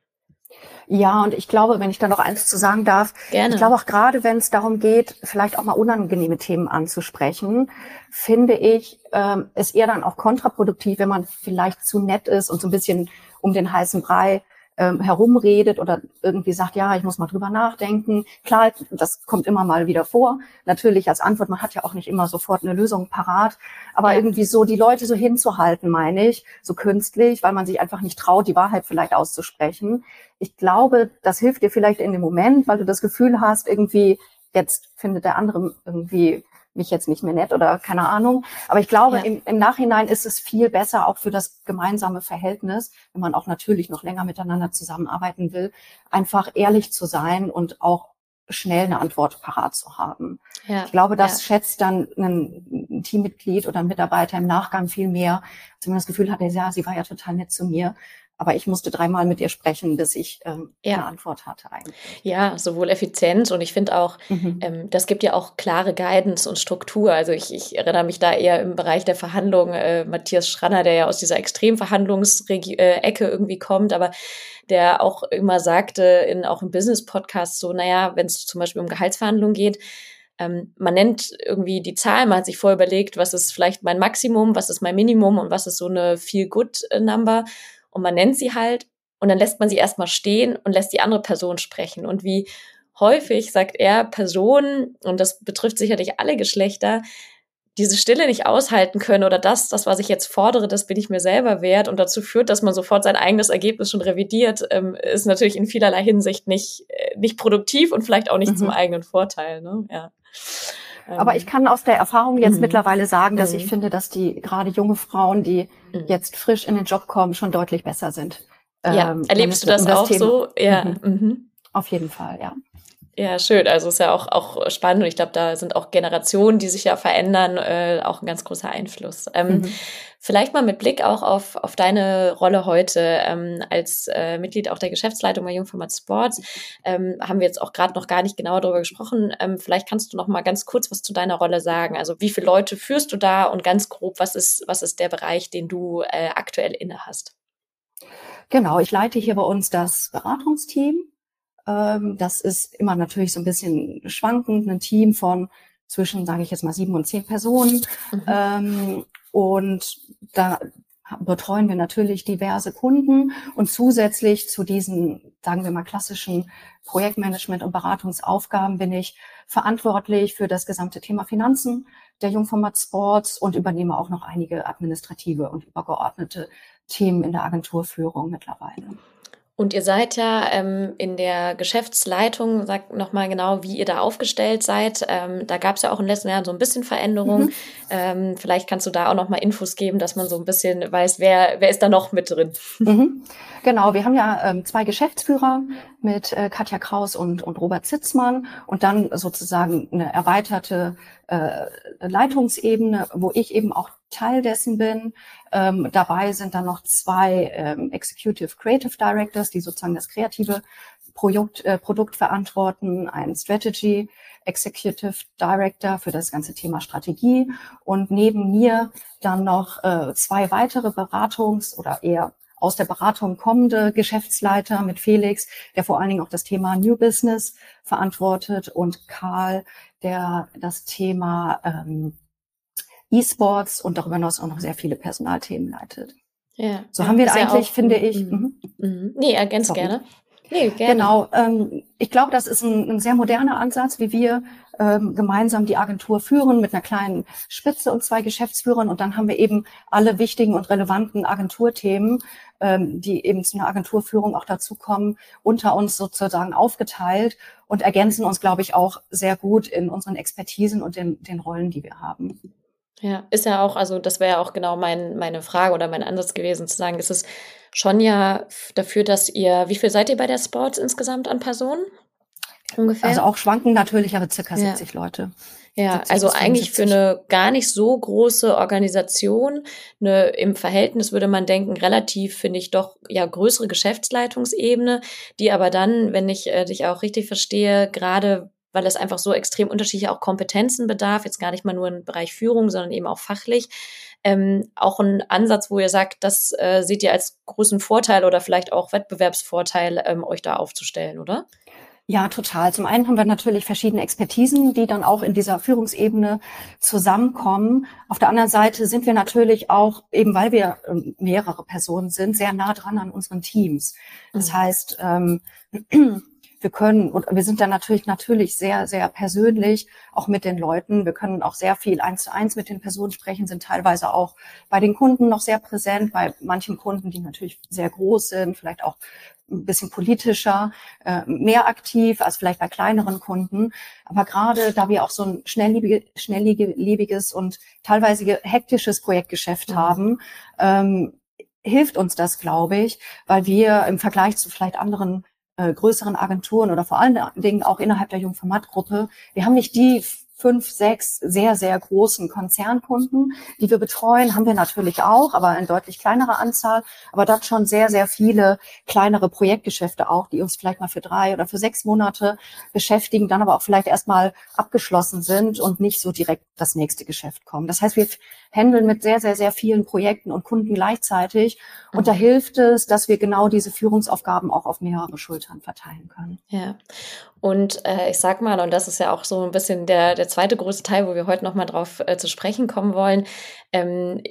Ja, und ich glaube, wenn ich da noch eins zu sagen darf, Gerne. ich glaube auch gerade, wenn es darum geht, vielleicht auch mal unangenehme Themen anzusprechen, finde ich ähm, es eher dann auch kontraproduktiv, wenn man vielleicht zu nett ist und so ein bisschen um den heißen Brei ähm, herumredet oder irgendwie sagt, ja, ich muss mal drüber nachdenken. Klar, das kommt immer mal wieder vor. Natürlich als Antwort, man hat ja auch nicht immer sofort eine Lösung parat, aber ja. irgendwie so die Leute so hinzuhalten, meine ich, so künstlich, weil man sich einfach nicht traut, die Wahrheit vielleicht auszusprechen. Ich glaube, das hilft dir vielleicht in dem Moment, weil du das Gefühl hast, irgendwie jetzt findet der andere irgendwie mich jetzt nicht mehr nett oder keine Ahnung. Aber ich glaube, ja. im, im Nachhinein ist es viel besser auch für das gemeinsame Verhältnis, wenn man auch natürlich noch länger miteinander zusammenarbeiten will, einfach ehrlich zu sein und auch schnell eine Antwort parat zu haben. Ja, ich glaube, das ja. schätzt dann ein Teammitglied oder ein Mitarbeiter im Nachgang viel mehr, als wenn man das Gefühl hat, ja, sie war ja total nett zu mir. Aber ich musste dreimal mit ihr sprechen, bis ich ähm, ja. eine Antwort hatte eigentlich. Ja, sowohl Effizienz und ich finde auch, mhm. ähm, das gibt ja auch klare Guidance und Struktur. Also ich, ich erinnere mich da eher im Bereich der Verhandlungen, äh, Matthias Schranner, der ja aus dieser Extremverhandlungsecke äh, irgendwie kommt, aber der auch immer sagte, in auch im Business-Podcast so, naja, wenn es zum Beispiel um Gehaltsverhandlungen geht, ähm, man nennt irgendwie die Zahl, man hat sich vorher überlegt, was ist vielleicht mein Maximum, was ist mein Minimum und was ist so eine Feel-Good-Number und man nennt sie halt und dann lässt man sie erstmal stehen und lässt die andere Person sprechen. Und wie häufig sagt er Personen, und das betrifft sicherlich alle Geschlechter, diese Stille nicht aushalten können oder das, das, was ich jetzt fordere, das bin ich mir selber wert und dazu führt, dass man sofort sein eigenes Ergebnis schon revidiert, ähm, ist natürlich in vielerlei Hinsicht nicht, äh, nicht produktiv und vielleicht auch nicht mhm. zum eigenen Vorteil. Ne? Ja. Aber ähm, ich kann aus der Erfahrung jetzt mhm. mittlerweile sagen, dass mhm. ich finde, dass die gerade junge Frauen, die mhm. jetzt frisch in den Job kommen, schon deutlich besser sind. Ja, ähm, erlebst du das, das auch Thema. so? Ja. Mhm. mhm. Auf jeden Fall, ja. Ja, schön. Also ist ja auch, auch spannend und ich glaube, da sind auch Generationen, die sich ja verändern, äh, auch ein ganz großer Einfluss. Ähm, mhm. Vielleicht mal mit Blick auch auf, auf deine Rolle heute ähm, als äh, Mitglied auch der Geschäftsleitung bei Jungformat Sports. Ähm, haben wir jetzt auch gerade noch gar nicht genauer darüber gesprochen. Ähm, vielleicht kannst du noch mal ganz kurz was zu deiner Rolle sagen. Also wie viele Leute führst du da und ganz grob, was ist, was ist der Bereich, den du äh, aktuell inne hast? Genau, ich leite hier bei uns das Beratungsteam ähm, das ist immer natürlich so ein bisschen schwankend, ein Team von zwischen, sage ich jetzt mal, sieben und zehn Personen. Mhm. Ähm, und da betreuen wir natürlich diverse Kunden und zusätzlich zu diesen, sagen wir mal, klassischen Projektmanagement- und Beratungsaufgaben bin ich verantwortlich für das gesamte Thema Finanzen der Jungformat Sports und übernehme auch noch einige administrative und übergeordnete Themen in der Agenturführung mittlerweile. Und ihr seid ja ähm, in der Geschäftsleitung, sagt nochmal genau, wie ihr da aufgestellt seid. Ähm, da gab es ja auch in den letzten Jahren so ein bisschen Veränderung. Mhm. Ähm, vielleicht kannst du da auch nochmal Infos geben, dass man so ein bisschen weiß, wer, wer ist da noch mit drin. Mhm. Genau, wir haben ja ähm, zwei Geschäftsführer mit äh, Katja Kraus und, und Robert Zitzmann und dann sozusagen eine erweiterte äh, Leitungsebene, wo ich eben auch Teil dessen bin. Ähm, dabei sind dann noch zwei ähm, Executive Creative Directors, die sozusagen das kreative Produkt, äh, Produkt verantworten, ein Strategy Executive Director für das ganze Thema Strategie. Und neben mir dann noch äh, zwei weitere Beratungs- oder eher aus der Beratung kommende Geschäftsleiter mit Felix, der vor allen Dingen auch das Thema New Business verantwortet. Und Karl, der das Thema ähm, E-Sports und darüber hinaus auch noch sehr viele Personalthemen leitet. Ja, so haben wir eigentlich, ja finde ich. Mhm. Mhm. Nee, ergänzt Sorry. gerne. Nee, gerne. Genau. Ähm, ich glaube, das ist ein, ein, sehr moderner Ansatz, wie wir ähm, gemeinsam die Agentur führen mit einer kleinen Spitze und zwei Geschäftsführern. Und dann haben wir eben alle wichtigen und relevanten Agenturthemen, ähm, die eben zu einer Agenturführung auch dazukommen, unter uns sozusagen aufgeteilt und ergänzen uns, glaube ich, auch sehr gut in unseren Expertisen und den, den Rollen, die wir haben. Ja, ist ja auch, also das wäre ja auch genau mein, meine Frage oder mein Ansatz gewesen, zu sagen, ist es schon ja dafür, dass ihr, wie viel seid ihr bei der Sports insgesamt an Personen? Ungefähr? Also auch schwanken natürlich, aber circa ja. 70 Leute. Ja, also eigentlich für eine gar nicht so große Organisation, eine, im Verhältnis würde man denken, relativ, finde ich, doch ja größere Geschäftsleitungsebene, die aber dann, wenn ich äh, dich auch richtig verstehe, gerade weil es einfach so extrem unterschiedliche auch Kompetenzen bedarf, jetzt gar nicht mal nur im Bereich Führung, sondern eben auch fachlich. Ähm, auch ein Ansatz, wo ihr sagt, das äh, seht ihr als großen Vorteil oder vielleicht auch Wettbewerbsvorteil, ähm, euch da aufzustellen, oder? Ja, total. Zum einen haben wir natürlich verschiedene Expertisen, die dann auch in dieser Führungsebene zusammenkommen. Auf der anderen Seite sind wir natürlich auch, eben weil wir ähm, mehrere Personen sind, sehr nah dran an unseren Teams. Das mhm. heißt, ähm, <clears throat> wir können, und wir sind da natürlich, natürlich sehr, sehr persönlich, auch mit den Leuten. Wir können auch sehr viel eins zu eins mit den Personen sprechen, sind teilweise auch bei den Kunden noch sehr präsent, bei manchen Kunden, die natürlich sehr groß sind, vielleicht auch ein bisschen politischer, äh, mehr aktiv als vielleicht bei kleineren Kunden. Aber gerade da wir auch so ein schnelllebiges und teilweise hektisches Projektgeschäft mhm. haben, ähm, hilft uns das, glaube ich, weil wir im Vergleich zu vielleicht anderen äh, größeren Agenturen oder vor allen Dingen auch innerhalb der Jungformatgruppe, wir haben nicht die fünf, sechs sehr, sehr großen Konzernkunden, die wir betreuen, haben wir natürlich auch, aber in deutlich kleinerer Anzahl, aber dann schon sehr, sehr viele kleinere Projektgeschäfte auch, die uns vielleicht mal für drei oder für sechs Monate beschäftigen, dann aber auch vielleicht erstmal abgeschlossen sind und nicht so direkt das nächste Geschäft kommen. Das heißt, wir handeln mit sehr, sehr, sehr vielen Projekten und Kunden gleichzeitig und da mhm. hilft es, dass wir genau diese Führungsaufgaben auch auf mehrere Schultern verteilen können. Ja. Und äh, ich sag mal, und das ist ja auch so ein bisschen der, der zweite große Teil, wo wir heute nochmal drauf äh, zu sprechen kommen wollen. Ähm,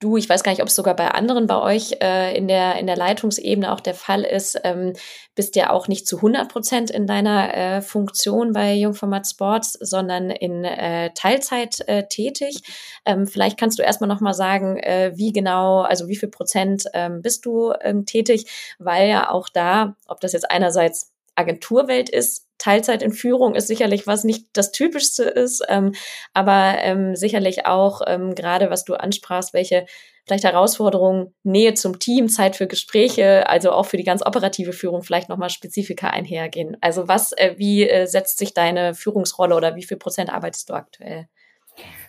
du, ich weiß gar nicht, ob es sogar bei anderen bei euch äh, in, der, in der Leitungsebene auch der Fall ist, ähm, bist ja auch nicht zu 100 Prozent in deiner äh, Funktion bei Jungformat Sports, sondern in äh, Teilzeit äh, tätig. Ähm, vielleicht kannst du erstmal nochmal sagen, äh, wie genau, also wie viel Prozent ähm, bist du ähm, tätig, weil ja auch da, ob das jetzt einerseits Agenturwelt ist, Teilzeit in Führung ist sicherlich was nicht das Typischste ist, ähm, aber ähm, sicherlich auch ähm, gerade, was du ansprachst, welche vielleicht Herausforderungen, Nähe zum Team, Zeit für Gespräche, also auch für die ganz operative Führung vielleicht nochmal Spezifika einhergehen. Also was, äh, wie äh, setzt sich deine Führungsrolle oder wie viel Prozent arbeitest du aktuell?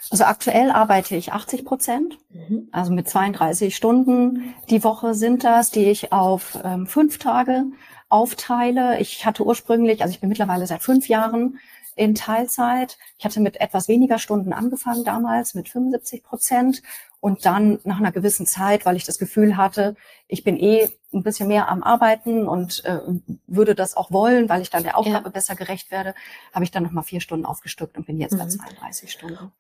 Also aktuell arbeite ich 80 Prozent, mhm. also mit 32 Stunden die Woche sind das, die ich auf ähm, fünf Tage aufteile. Ich hatte ursprünglich, also ich bin mittlerweile seit fünf Jahren in Teilzeit. Ich hatte mit etwas weniger Stunden angefangen damals, mit 75 Prozent. Und dann nach einer gewissen Zeit, weil ich das Gefühl hatte, ich bin eh ein bisschen mehr am Arbeiten und äh, würde das auch wollen, weil ich dann der Aufgabe ja. besser gerecht werde, habe ich dann nochmal vier Stunden aufgestückt und bin jetzt mhm. bei 32 Stunden.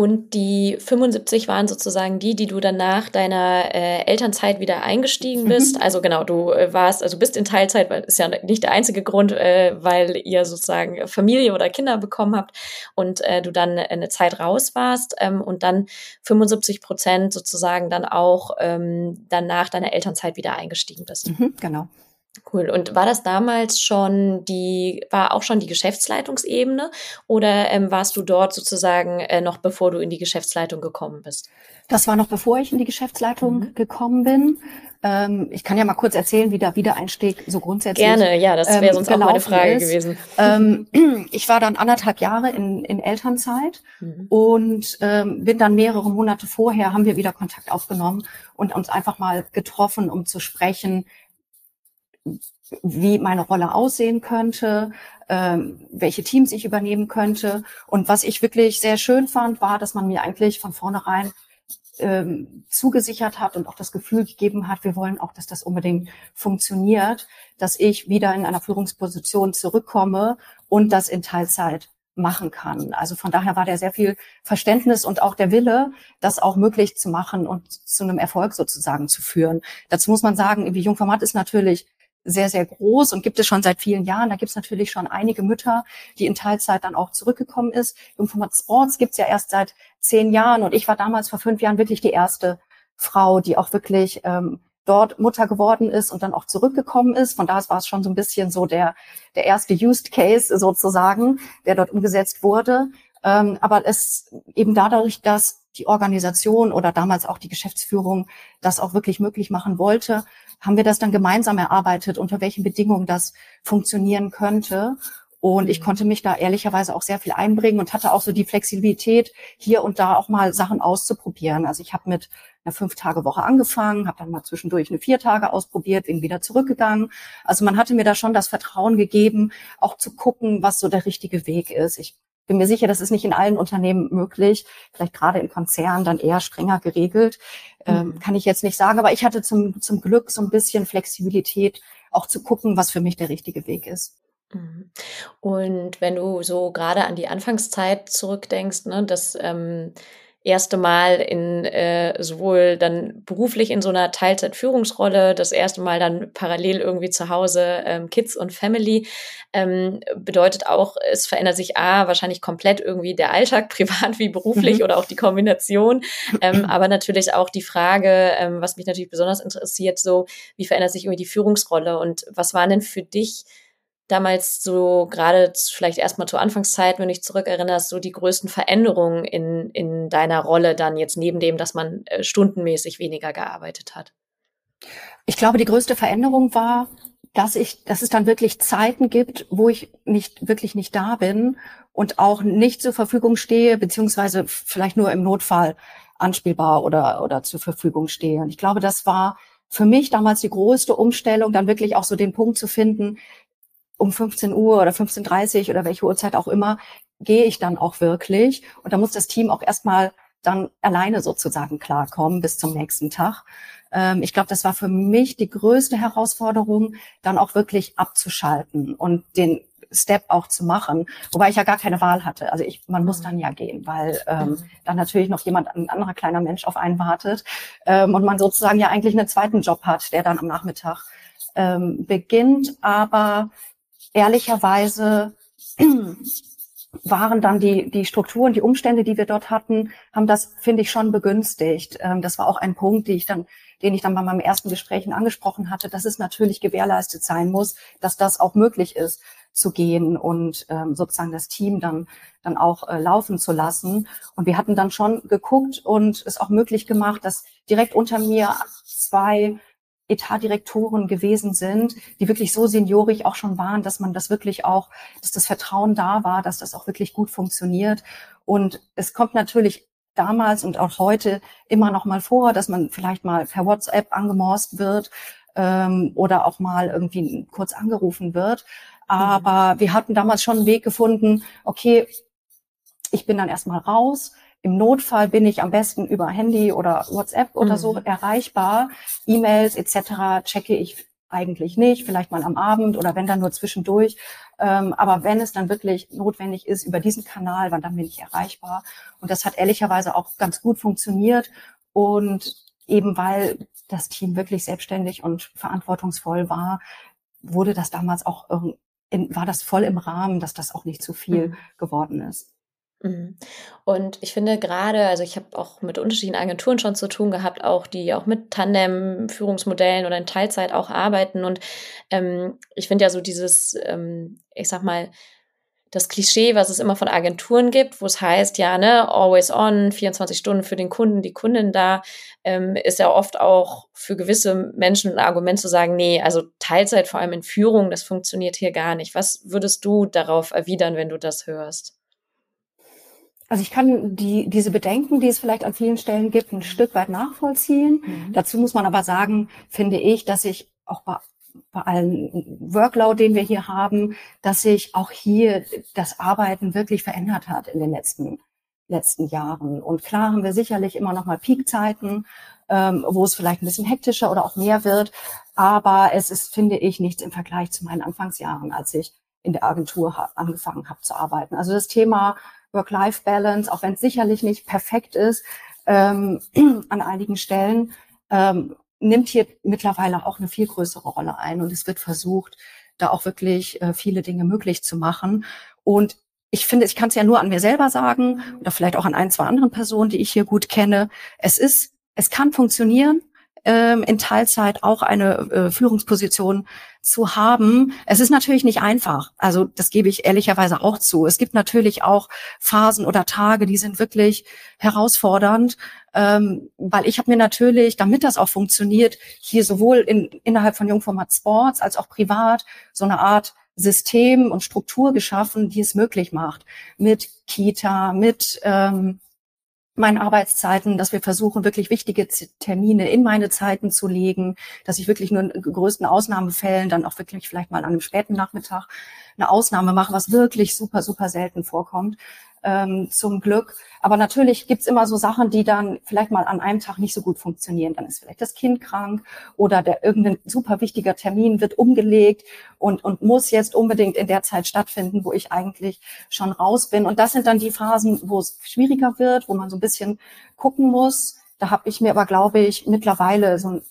Und die 75 waren sozusagen die, die du dann nach deiner äh, Elternzeit wieder eingestiegen bist. Mhm. Also genau, du äh, warst, also bist in Teilzeit, weil ist ja nicht der einzige Grund, äh, weil ihr sozusagen Familie oder Kinder bekommen habt und äh, du dann eine Zeit raus warst ähm, und dann 75 Prozent sozusagen dann auch ähm, dann nach deiner Elternzeit wieder eingestiegen bist. Mhm, genau. Cool. Und war das damals schon die, war auch schon die Geschäftsleitungsebene oder ähm, warst du dort sozusagen äh, noch bevor du in die Geschäftsleitung gekommen bist? Das war noch bevor ich in die Geschäftsleitung mhm. gekommen bin. Ähm, ich kann ja mal kurz erzählen, wie der Wiedereinstieg so grundsätzlich Gerne, ja, das wäre ähm, sonst auch meine Frage ist. gewesen. Ähm, <clears throat> ich war dann anderthalb Jahre in, in Elternzeit mhm. und ähm, bin dann mehrere Monate vorher, haben wir wieder Kontakt aufgenommen und uns einfach mal getroffen, um zu sprechen, wie meine Rolle aussehen könnte, ähm, welche Teams ich übernehmen könnte. Und was ich wirklich sehr schön fand, war, dass man mir eigentlich von vornherein ähm, zugesichert hat und auch das Gefühl gegeben hat, wir wollen auch, dass das unbedingt funktioniert, dass ich wieder in einer Führungsposition zurückkomme und das in Teilzeit machen kann. Also von daher war da sehr viel Verständnis und auch der Wille, das auch möglich zu machen und zu einem Erfolg sozusagen zu führen. Dazu muss man sagen, wie Jungformat ist natürlich sehr, sehr groß und gibt es schon seit vielen Jahren. Da gibt es natürlich schon einige Mütter, die in Teilzeit dann auch zurückgekommen ist. Jungformat Sports gibt es ja erst seit zehn Jahren und ich war damals vor fünf Jahren wirklich die erste Frau, die auch wirklich ähm, dort Mutter geworden ist und dann auch zurückgekommen ist. Von daher war es schon so ein bisschen so der, der erste Used Case sozusagen, der dort umgesetzt wurde. Ähm, aber es eben dadurch, dass die Organisation oder damals auch die Geschäftsführung das auch wirklich möglich machen wollte, haben wir das dann gemeinsam erarbeitet, unter welchen Bedingungen das funktionieren könnte. Und ich mhm. konnte mich da ehrlicherweise auch sehr viel einbringen und hatte auch so die Flexibilität, hier und da auch mal Sachen auszuprobieren. Also ich habe mit einer Fünf-Tage-Woche angefangen, habe dann mal zwischendurch eine Vier-Tage ausprobiert, bin wieder zurückgegangen. Also man hatte mir da schon das Vertrauen gegeben, auch zu gucken, was so der richtige Weg ist. Ich bin mir sicher, das ist nicht in allen Unternehmen möglich, vielleicht gerade in Konzernen dann eher strenger geregelt, ähm, mhm. kann ich jetzt nicht sagen. Aber ich hatte zum, zum Glück so ein bisschen Flexibilität, auch zu gucken, was für mich der richtige Weg ist. Mhm. Und wenn du so gerade an die Anfangszeit zurückdenkst, ne, dass ähm, erste Mal in äh, sowohl dann beruflich in so einer Teilzeitführungsrolle, das erste Mal dann parallel irgendwie zu Hause ähm, Kids und Family. Ähm, bedeutet auch, es verändert sich A, wahrscheinlich komplett irgendwie der Alltag, <laughs> privat wie beruflich mhm. oder auch die Kombination. Ähm, <clears throat> aber natürlich auch die Frage, ähm, was mich natürlich besonders interessiert, so, wie verändert sich irgendwie die Führungsrolle und was waren denn für dich damals so gerade vielleicht erstmal zur Anfangszeit, wenn du dich zurückerinnerst, so die größten Veränderungen in, in deiner Rolle dann jetzt neben dem, dass man äh, stundenmäßig weniger gearbeitet hat? Ich glaube, die größte Veränderung war, dass ich, dass es dann wirklich Zeiten gibt, wo ich nicht, wirklich nicht da bin und auch nicht zur Verfügung stehe, beziehungsweise vielleicht nur im Notfall anspielbar oder, oder zur Verfügung stehe. Und ich glaube, das war für mich damals die größte Umstellung, dann wirklich auch so den Punkt zu finden, um 15 Uhr oder 15.30 Uhr oder welche Uhrzeit auch immer, gehe ich dann auch wirklich. Und da muss das Team auch erstmal dann alleine sozusagen klarkommen bis zum nächsten Tag. Ähm, ich glaube, das war für mich die größte Herausforderung, dann auch wirklich abzuschalten und den Step auch zu machen, wobei ich ja gar keine Wahl hatte. Also ich, man muss mhm. dann ja gehen, weil ähm, dann natürlich noch jemand, ein anderer kleiner Mensch auf einen wartet ähm, und man sozusagen ja eigentlich einen zweiten Job hat, der dann am Nachmittag ähm, beginnt. Aber ehrlicherweise <clears throat> waren dann die, die Strukturen, die Umstände, die wir dort hatten, haben das, finde ich, schon begünstigt. Ähm, das war auch ein Punkt, den ich dann, den ich dann bei meinem ersten Gesprächen angesprochen hatte, dass es natürlich gewährleistet sein muss, dass das auch möglich ist zu gehen und ähm, sozusagen das Team dann dann auch äh, laufen zu lassen. Und wir hatten dann schon geguckt und es auch möglich gemacht, dass direkt unter mir zwei Etatdirektoren gewesen sind, die wirklich so seniorig auch schon waren, dass man das wirklich auch, dass das Vertrauen da war, dass das auch wirklich gut funktioniert. Und es kommt natürlich damals und auch heute immer noch mal vor, dass man vielleicht mal per WhatsApp angemorst wird ähm, oder auch mal irgendwie kurz angerufen wird. Aber wir hatten damals schon einen Weg gefunden, okay, ich bin dann erstmal raus, im Notfall bin ich am besten über Handy oder WhatsApp oder mhm. so erreichbar. E-Mails etc. checke ich eigentlich nicht, vielleicht mal am Abend oder wenn dann nur zwischendurch. Ähm, aber wenn es dann wirklich notwendig ist, über diesen Kanal, dann bin ich erreichbar. Und das hat ehrlicherweise auch ganz gut funktioniert. Und eben weil das Team wirklich selbstständig und verantwortungsvoll war, wurde das damals auch, in, war das voll im Rahmen, dass das auch nicht zu viel mhm. geworden ist. Mhm. Und ich finde gerade, also ich habe auch mit unterschiedlichen Agenturen schon zu tun gehabt, auch die auch mit Tandem-Führungsmodellen oder in Teilzeit auch arbeiten. Und ähm, ich finde ja so dieses, ähm, ich sag mal, das Klischee, was es immer von Agenturen gibt, wo es heißt, ja, ne, always on, 24 Stunden für den Kunden, die Kundin da, ähm, ist ja oft auch für gewisse Menschen ein Argument zu sagen, nee, also Teilzeit, vor allem in Führung, das funktioniert hier gar nicht. Was würdest du darauf erwidern, wenn du das hörst? Also ich kann die, diese Bedenken, die es vielleicht an vielen Stellen gibt, ein Stück weit nachvollziehen. Mhm. Dazu muss man aber sagen, finde ich, dass ich auch bei, bei allen Workload, den wir hier haben, dass sich auch hier das Arbeiten wirklich verändert hat in den letzten, letzten Jahren. Und klar haben wir sicherlich immer noch mal Peakzeiten, ähm, wo es vielleicht ein bisschen hektischer oder auch mehr wird. Aber es ist, finde ich, nichts im Vergleich zu meinen Anfangsjahren, als ich in der Agentur angefangen habe zu arbeiten. Also das Thema Work-Life-Balance, auch wenn es sicherlich nicht perfekt ist ähm, <clears throat> an einigen Stellen, ähm, nimmt hier mittlerweile auch eine viel größere Rolle ein und es wird versucht, da auch wirklich äh, viele Dinge möglich zu machen. Und ich finde, ich kann es ja nur an mir selber sagen oder vielleicht auch an ein, zwei anderen Personen, die ich hier gut kenne. Es ist, es kann funktionieren ähm, in Teilzeit auch eine äh, Führungsposition zu haben. Es ist natürlich nicht einfach. Also das gebe ich ehrlicherweise auch zu. Es gibt natürlich auch Phasen oder Tage, die sind wirklich herausfordernd, ähm, weil ich habe mir natürlich, damit das auch funktioniert, hier sowohl in, innerhalb von Jungformat Sports als auch privat so eine Art System und Struktur geschaffen, die es möglich macht. Mit Kita, mit ähm, meinen Arbeitszeiten, dass wir versuchen, wirklich wichtige Termine in meine Zeiten zu legen, dass ich wirklich nur in größten Ausnahmefällen dann auch wirklich vielleicht mal an einem späten Nachmittag eine Ausnahme mache, was wirklich super, super selten vorkommt. Ähm, zum Glück. Aber natürlich gibt's immer so Sachen, die dann vielleicht mal an einem Tag nicht so gut funktionieren. Dann ist vielleicht das Kind krank oder der irgendein super wichtiger Termin wird umgelegt und, und muss jetzt unbedingt in der Zeit stattfinden, wo ich eigentlich schon raus bin. Und das sind dann die Phasen, wo es schwieriger wird, wo man so ein bisschen gucken muss. Da habe ich mir aber, glaube ich, mittlerweile so ein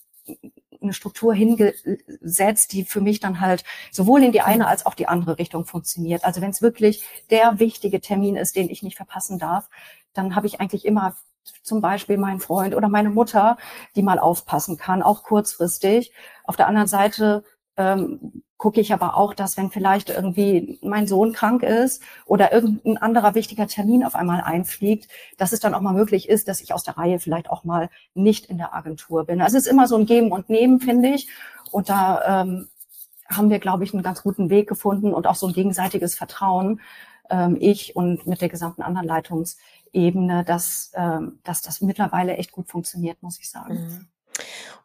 eine Struktur hingesetzt, die für mich dann halt sowohl in die eine als auch die andere Richtung funktioniert. Also wenn es wirklich der wichtige Termin ist, den ich nicht verpassen darf, dann habe ich eigentlich immer zum Beispiel meinen Freund oder meine Mutter, die mal aufpassen kann, auch kurzfristig. Auf der anderen Seite ähm, gucke ich aber auch, dass wenn vielleicht irgendwie mein Sohn krank ist oder irgendein anderer wichtiger Termin auf einmal einfliegt, dass es dann auch mal möglich ist, dass ich aus der Reihe vielleicht auch mal nicht in der Agentur bin. Also es ist immer so ein Geben und Nehmen, finde ich. Und da ähm, haben wir, glaube ich, einen ganz guten Weg gefunden und auch so ein gegenseitiges Vertrauen, ähm, ich und mit der gesamten anderen Leitungsebene, dass, ähm, dass das mittlerweile echt gut funktioniert, muss ich sagen. Mhm.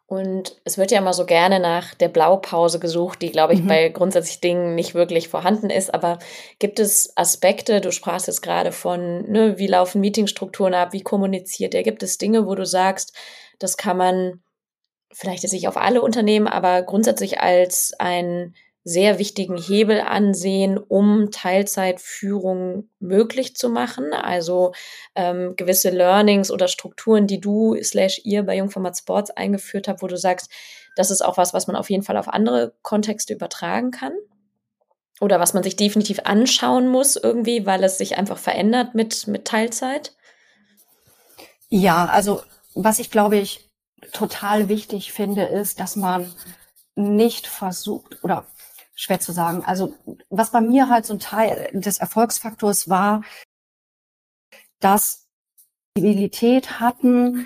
Und es wird ja immer so gerne nach der Blaupause gesucht, die, glaube ich, mhm. bei grundsätzlich Dingen nicht wirklich vorhanden ist. Aber gibt es Aspekte, du sprachst jetzt gerade von, ne, wie laufen Meetingstrukturen ab, wie kommuniziert er? Gibt es Dinge, wo du sagst, das kann man vielleicht jetzt nicht auf alle Unternehmen, aber grundsätzlich als ein sehr wichtigen Hebel ansehen, um Teilzeitführung möglich zu machen. Also ähm, gewisse Learnings oder Strukturen, die du slash ihr bei Jungformat Sports eingeführt habt, wo du sagst, das ist auch was, was man auf jeden Fall auf andere Kontexte übertragen kann. Oder was man sich definitiv anschauen muss irgendwie, weil es sich einfach verändert mit, mit Teilzeit? Ja, also was ich glaube ich total wichtig finde, ist, dass man nicht versucht oder schwer zu sagen. Also was bei mir halt so ein Teil des Erfolgsfaktors war, dass Stabilität hatten,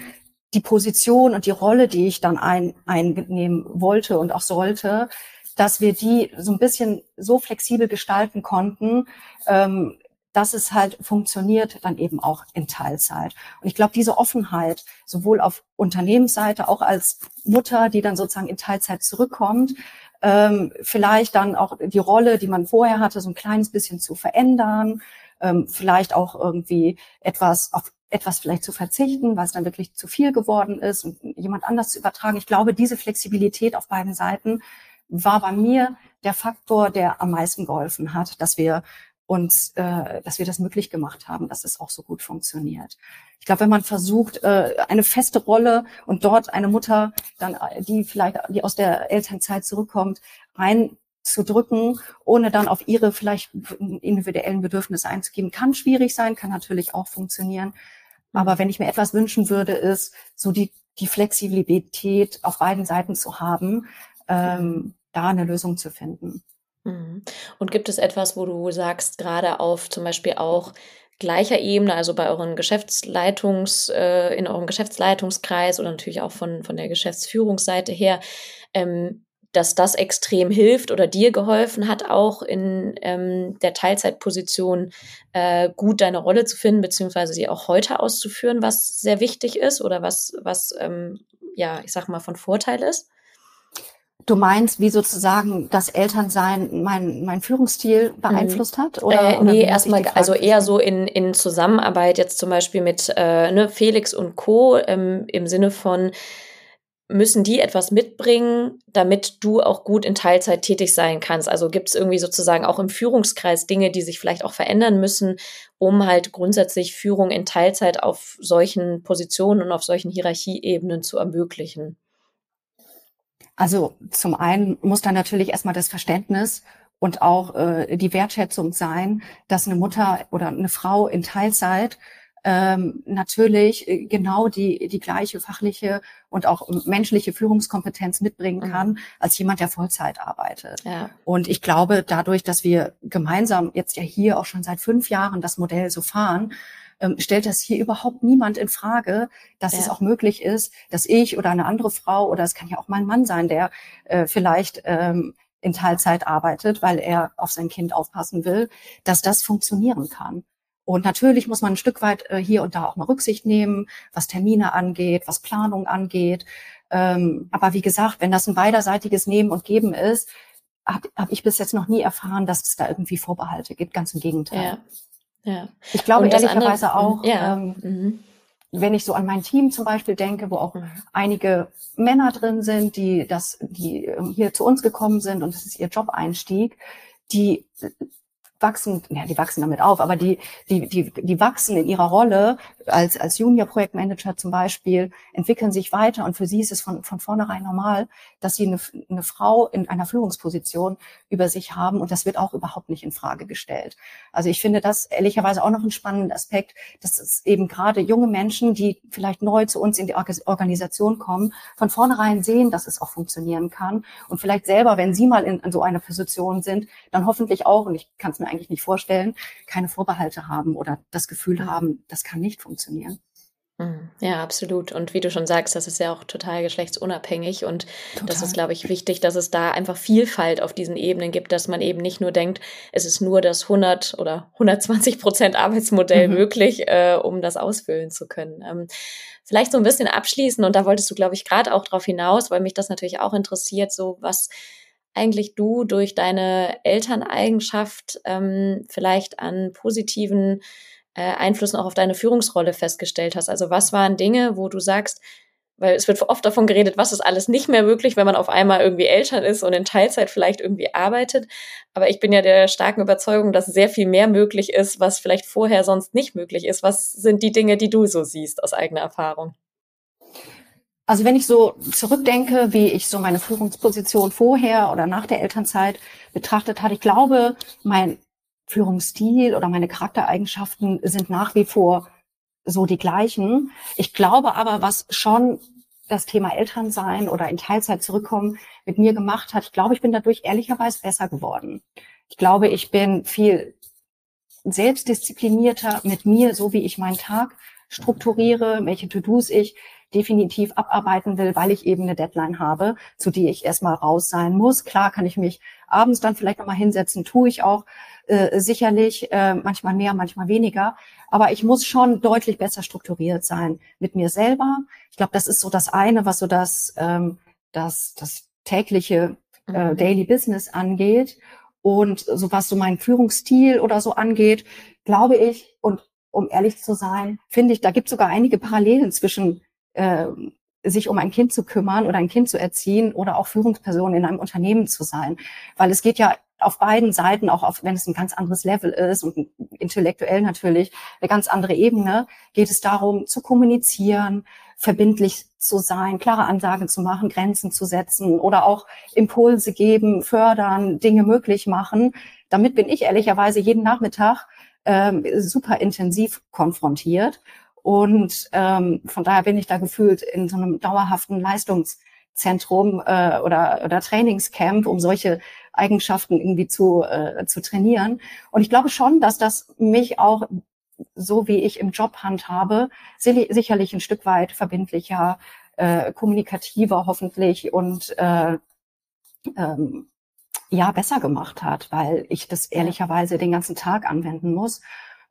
die Position und die Rolle, die ich dann ein, einnehmen wollte und auch sollte, dass wir die so ein bisschen so flexibel gestalten konnten, ähm, dass es halt funktioniert, dann eben auch in Teilzeit. Und ich glaube, diese Offenheit, sowohl auf Unternehmensseite, auch als Mutter, die dann sozusagen in Teilzeit zurückkommt, ähm, vielleicht dann auch die Rolle, die man vorher hatte, so ein kleines bisschen zu verändern, ähm, vielleicht auch irgendwie etwas auf etwas vielleicht zu verzichten, weil es dann wirklich zu viel geworden ist und jemand anders zu übertragen. Ich glaube, diese Flexibilität auf beiden Seiten war bei mir der Faktor, der am meisten geholfen hat, dass wir uns, äh, dass wir das möglich gemacht haben, dass es auch so gut funktioniert. Ich glaube, wenn man versucht, äh, eine feste Rolle und dort eine Mutter, dann die vielleicht die aus der Elternzeit zurückkommt, reinzudrücken, ohne dann auf ihre vielleicht individuellen Bedürfnisse einzugeben, kann schwierig sein, kann natürlich auch funktionieren. Aber wenn ich mir etwas wünschen würde, ist so die, die Flexibilität auf beiden Seiten zu haben, ähm, da eine Lösung zu finden. Mhm. Und gibt es etwas, wo du sagst, gerade auf zum Beispiel auch gleicher Ebene, also bei euren Geschäftsleitungs, äh, in eurem Geschäftsleitungskreis oder natürlich auch von, von der Geschäftsführungsseite her, ähm, dass das extrem hilft oder dir geholfen hat, auch in ähm, der Teilzeitposition äh, gut deine Rolle zu finden, beziehungsweise sie auch heute auszuführen, was sehr wichtig ist oder was, was ähm, ja, ich sag mal, von Vorteil ist? Du meinst, wie sozusagen das Elternsein mein, mein Führungsstil beeinflusst hat? Oder, äh, nee, erstmal, also eher so in, in Zusammenarbeit jetzt zum Beispiel mit äh, ne, Felix und Co. Ähm, im Sinne von, müssen die etwas mitbringen, damit du auch gut in Teilzeit tätig sein kannst? Also gibt es irgendwie sozusagen auch im Führungskreis Dinge, die sich vielleicht auch verändern müssen, um halt grundsätzlich Führung in Teilzeit auf solchen Positionen und auf solchen Hierarchieebenen zu ermöglichen? Also zum einen muss da natürlich erstmal das Verständnis und auch äh, die Wertschätzung sein, dass eine Mutter oder eine Frau in Teilzeit ähm, natürlich äh, genau die, die gleiche fachliche und auch menschliche Führungskompetenz mitbringen mhm. kann, mhm. als jemand, der Vollzeit arbeitet. Ja. Und ich glaube, dadurch, dass wir gemeinsam jetzt ja hier auch schon seit fünf Jahren das Modell so fahren, ähm, stellt das hier überhaupt niemand in Frage, dass ja. es auch möglich ist, dass ich oder eine andere Frau oder es kann ja auch mein Mann sein, der äh, vielleicht ähm, in Teilzeit arbeitet, weil er auf sein Kind aufpassen will, dass das funktionieren kann. Und natürlich muss man ein Stück weit äh, hier und da auch mal Rücksicht nehmen, was Termine angeht, was Planung angeht. Ähm, aber wie gesagt, wenn das ein beiderseitiges Nehmen und Geben ist, habe hab ich bis jetzt noch nie erfahren, dass es da irgendwie Vorbehalte gibt. Ganz im Gegenteil. Ja. Ja. Ich glaube ehrlicherweise andere, auch, ja. ähm, mhm. wenn ich so an mein Team zum Beispiel denke, wo auch mhm. einige Männer drin sind, die das, die ähm, hier zu uns gekommen sind und das ist ihr Job-Einstieg, die wachsen, ja, die wachsen damit auf, aber die, die, die, die wachsen in ihrer Rolle als, als Junior-Projektmanager zum Beispiel, entwickeln sich weiter und für sie ist es von, von vornherein normal, dass sie eine, eine Frau in einer Führungsposition über sich haben und das wird auch überhaupt nicht in Frage gestellt. Also ich finde das ehrlicherweise auch noch ein spannender Aspekt, dass es eben gerade junge Menschen, die vielleicht neu zu uns in die Organisation kommen, von vornherein sehen, dass es auch funktionieren kann und vielleicht selber, wenn sie mal in, in so einer Position sind, dann hoffentlich auch, und ich kann es mir eigentlich nicht vorstellen, keine Vorbehalte haben oder das Gefühl haben, das kann nicht funktionieren. Mhm. Ja, absolut. Und wie du schon sagst, das ist ja auch total geschlechtsunabhängig. Und total. das ist, glaube ich, wichtig, dass es da einfach Vielfalt auf diesen Ebenen gibt, dass man eben nicht nur denkt, es ist nur das 100 oder 120 Prozent Arbeitsmodell mhm. möglich, äh, um das ausfüllen zu können. Ähm, vielleicht so ein bisschen abschließen. Und da wolltest du, glaube ich, gerade auch drauf hinaus, weil mich das natürlich auch interessiert, so was eigentlich du durch deine Elterneigenschaft ähm, vielleicht an positiven äh, Einflüssen auch auf deine Führungsrolle festgestellt hast? Also was waren Dinge, wo du sagst, weil es wird oft davon geredet, was ist alles nicht mehr möglich, wenn man auf einmal irgendwie Eltern ist und in Teilzeit vielleicht irgendwie arbeitet. Aber ich bin ja der starken Überzeugung, dass sehr viel mehr möglich ist, was vielleicht vorher sonst nicht möglich ist. Was sind die Dinge, die du so siehst aus eigener Erfahrung? Also wenn ich so zurückdenke, wie ich so meine Führungsposition vorher oder nach der Elternzeit betrachtet hatte, ich glaube, mein Führungsstil oder meine Charaktereigenschaften sind nach wie vor so die gleichen. Ich glaube aber, was schon das Thema Elternsein oder in Teilzeit zurückkommen mit mir gemacht hat, ich glaube, ich bin dadurch ehrlicherweise besser geworden. Ich glaube, ich bin viel selbstdisziplinierter mit mir, so wie ich meinen Tag strukturiere, welche To-Dos ich definitiv abarbeiten will, weil ich eben eine Deadline habe, zu die ich erstmal raus sein muss. Klar kann ich mich abends dann vielleicht nochmal hinsetzen, tue ich auch äh, sicherlich, äh, manchmal mehr, manchmal weniger. Aber ich muss schon deutlich besser strukturiert sein mit mir selber. Ich glaube, das ist so das eine, was so das, ähm, das, das tägliche äh, mhm. Daily Business angeht. Und so was so mein Führungsstil oder so angeht, glaube ich, und um ehrlich zu sein, finde ich, da gibt es sogar einige Parallelen zwischen äh, sich um ein Kind zu kümmern oder ein Kind zu erziehen oder auch Führungsperson in einem Unternehmen zu sein. Weil es geht ja auf beiden Seiten, auch auf, wenn es ein ganz anderes Level ist und intellektuell natürlich eine ganz andere Ebene, geht es darum zu kommunizieren, verbindlich zu sein, klare Ansagen zu machen, Grenzen zu setzen oder auch Impulse geben, fördern, Dinge möglich machen. Damit bin ich ehrlicherweise jeden Nachmittag ähm, super intensiv konfrontiert. Und ähm, von daher bin ich da gefühlt in so einem dauerhaften Leistungszentrum äh, oder, oder Trainingscamp, um solche Eigenschaften irgendwie zu, äh, zu trainieren. Und ich glaube schon, dass das mich auch so wie ich im Job handhabe, sicherlich ein Stück weit verbindlicher, äh, kommunikativer hoffentlich und äh, ähm, ja besser gemacht hat, weil ich das ehrlicherweise den ganzen Tag anwenden muss.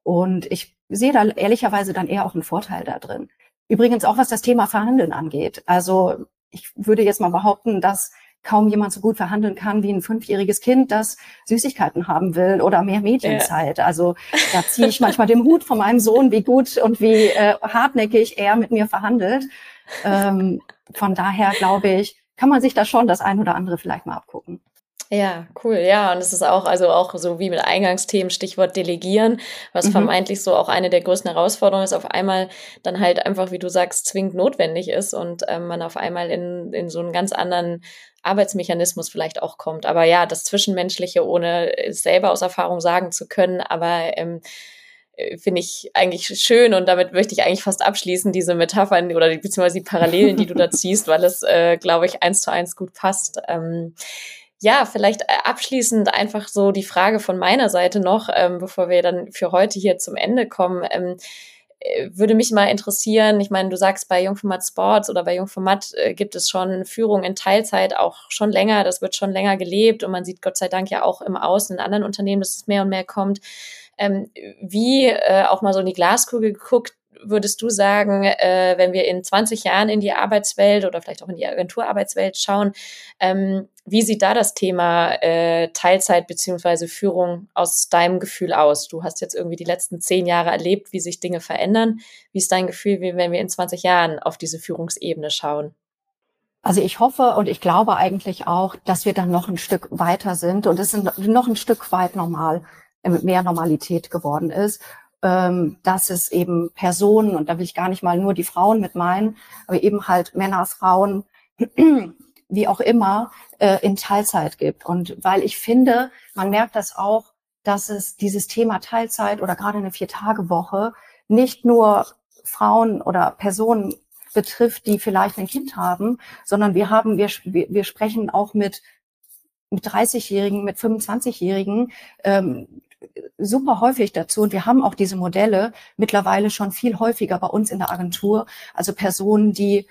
Und ich sehe da ehrlicherweise dann eher auch einen Vorteil da drin. Übrigens auch was das Thema Verhandeln angeht. Also ich würde jetzt mal behaupten, dass kaum jemand so gut verhandeln kann wie ein fünfjähriges Kind, das Süßigkeiten haben will oder mehr Medienzeit. Ja. Also da ziehe ich manchmal den Hut von meinem Sohn, wie gut und wie äh, hartnäckig er mit mir verhandelt. Ähm, von daher glaube ich, kann man sich da schon das ein oder andere vielleicht mal abgucken. Ja, cool. Ja, und es ist auch, also auch so wie mit Eingangsthemen, Stichwort Delegieren, was mhm. vermeintlich so auch eine der größten Herausforderungen ist, auf einmal dann halt einfach, wie du sagst, zwingend notwendig ist und ähm, man auf einmal in, in so einen ganz anderen Arbeitsmechanismus vielleicht auch kommt. Aber ja, das Zwischenmenschliche, ohne es selber aus Erfahrung sagen zu können, aber ähm, äh, finde ich eigentlich schön und damit möchte ich eigentlich fast abschließen, diese Metaphern oder die, beziehungsweise die Parallelen, die du da <laughs> ziehst, weil es, äh, glaube ich, eins zu eins gut passt. Ähm, ja, vielleicht äh, abschließend einfach so die Frage von meiner Seite noch, ähm, bevor wir dann für heute hier zum Ende kommen. Ähm, äh, würde mich mal interessieren, ich meine, du sagst, bei Jungformat Sports oder bei Jungformat äh, gibt es schon Führung in Teilzeit auch schon länger, das wird schon länger gelebt und man sieht Gott sei Dank ja auch im Außen in anderen Unternehmen, dass es mehr und mehr kommt. Ähm, wie äh, auch mal so in die Glaskugel geguckt, würdest du sagen, äh, wenn wir in 20 Jahren in die Arbeitswelt oder vielleicht auch in die Agenturarbeitswelt schauen, ähm, Wie sieht da das Thema äh, Teilzeit beziehungsweise Führung aus deinem Gefühl aus? Du hast jetzt irgendwie die letzten zehn Jahre erlebt, wie sich Dinge verändern. Wie ist dein Gefühl, wenn wir in 20 Jahren auf diese Führungsebene schauen? Also ich hoffe und ich glaube eigentlich auch, dass wir dann noch ein Stück weiter sind und es noch ein Stück weit normal, äh, mehr Normalität geworden ist, ähm, dass es eben Personen, und da will ich gar nicht mal nur die Frauen mit meinen, aber eben halt Männer, Frauen, <clears throat> wie auch immer, äh, in Teilzeit gibt. Und weil ich finde, man merkt das auch, dass es dieses Thema Teilzeit oder gerade eine Vier-Tage-Woche nicht nur Frauen oder Personen betrifft, die vielleicht ein Kind haben, sondern wir haben, wir, wir sprechen auch mit, mit 30-Jährigen, mit 25-Jährigen, ähm, super häufig dazu und wir haben auch diese Modelle mittlerweile schon viel häufiger bei uns in der Agentur. Also Personen, die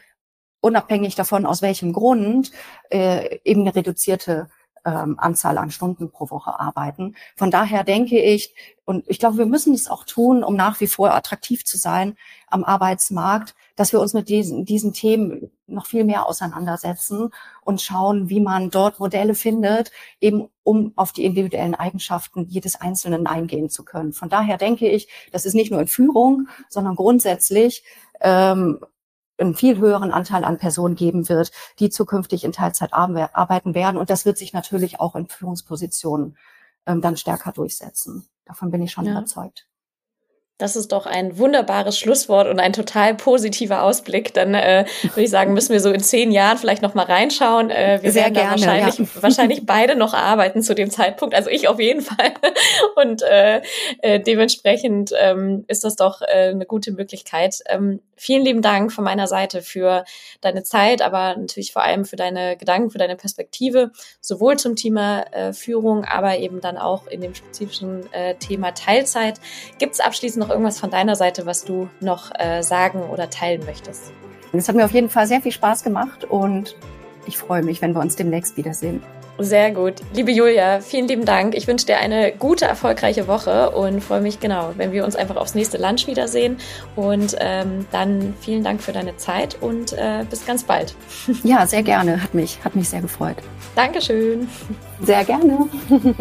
unabhängig davon, aus welchem Grund, äh, eben eine reduzierte ähm, Anzahl an Stunden pro Woche arbeiten. Von daher denke ich, und ich glaube, wir müssen es auch tun, um nach wie vor attraktiv zu sein am Arbeitsmarkt, dass wir uns mit diesen, diesen Themen noch viel mehr auseinandersetzen und schauen, wie man dort Modelle findet, eben um auf die individuellen Eigenschaften jedes Einzelnen eingehen zu können. Von daher denke ich, das ist nicht nur in Führung, sondern grundsätzlich ähm, einen viel höheren Anteil an Personen geben wird, die zukünftig in Teilzeit arbeiten werden. Und das wird sich natürlich auch in Führungspositionen ähm, dann stärker durchsetzen. Davon bin ich schon ja. überzeugt. Das ist doch ein wunderbares Schlusswort und ein total positiver Ausblick. Dann äh, würde ich sagen, müssen wir so in zehn Jahren vielleicht noch mal reinschauen. Äh, wir Sehr werden gerne, wahrscheinlich, ja. wahrscheinlich beide noch arbeiten zu dem Zeitpunkt. Also ich auf jeden Fall. Und äh, äh, dementsprechend ähm, ist das doch äh, eine gute Möglichkeit. Ähm, vielen lieben Dank von meiner Seite für deine Zeit, aber natürlich vor allem für deine Gedanken, für deine Perspektive, sowohl zum Thema äh, Führung, aber eben dann auch in dem spezifischen äh, Thema Teilzeit. Gibt es abschließend noch irgendwas von deiner Seite, was du noch äh, sagen oder teilen möchtest? Es hat mir auf jeden Fall sehr viel Spaß gemacht und ich freue mich, wenn wir uns demnächst wiedersehen. Sehr gut. Liebe Julia, vielen lieben Dank. Ich wünsche dir eine gute, erfolgreiche Woche und freue mich genau, wenn wir uns einfach aufs nächste Lunch wiedersehen. Und ähm, dann vielen Dank für deine Zeit und äh, bis ganz bald. Ja, sehr gerne. Hat mich, hat mich sehr gefreut. Dankeschön. Sehr gerne. <laughs>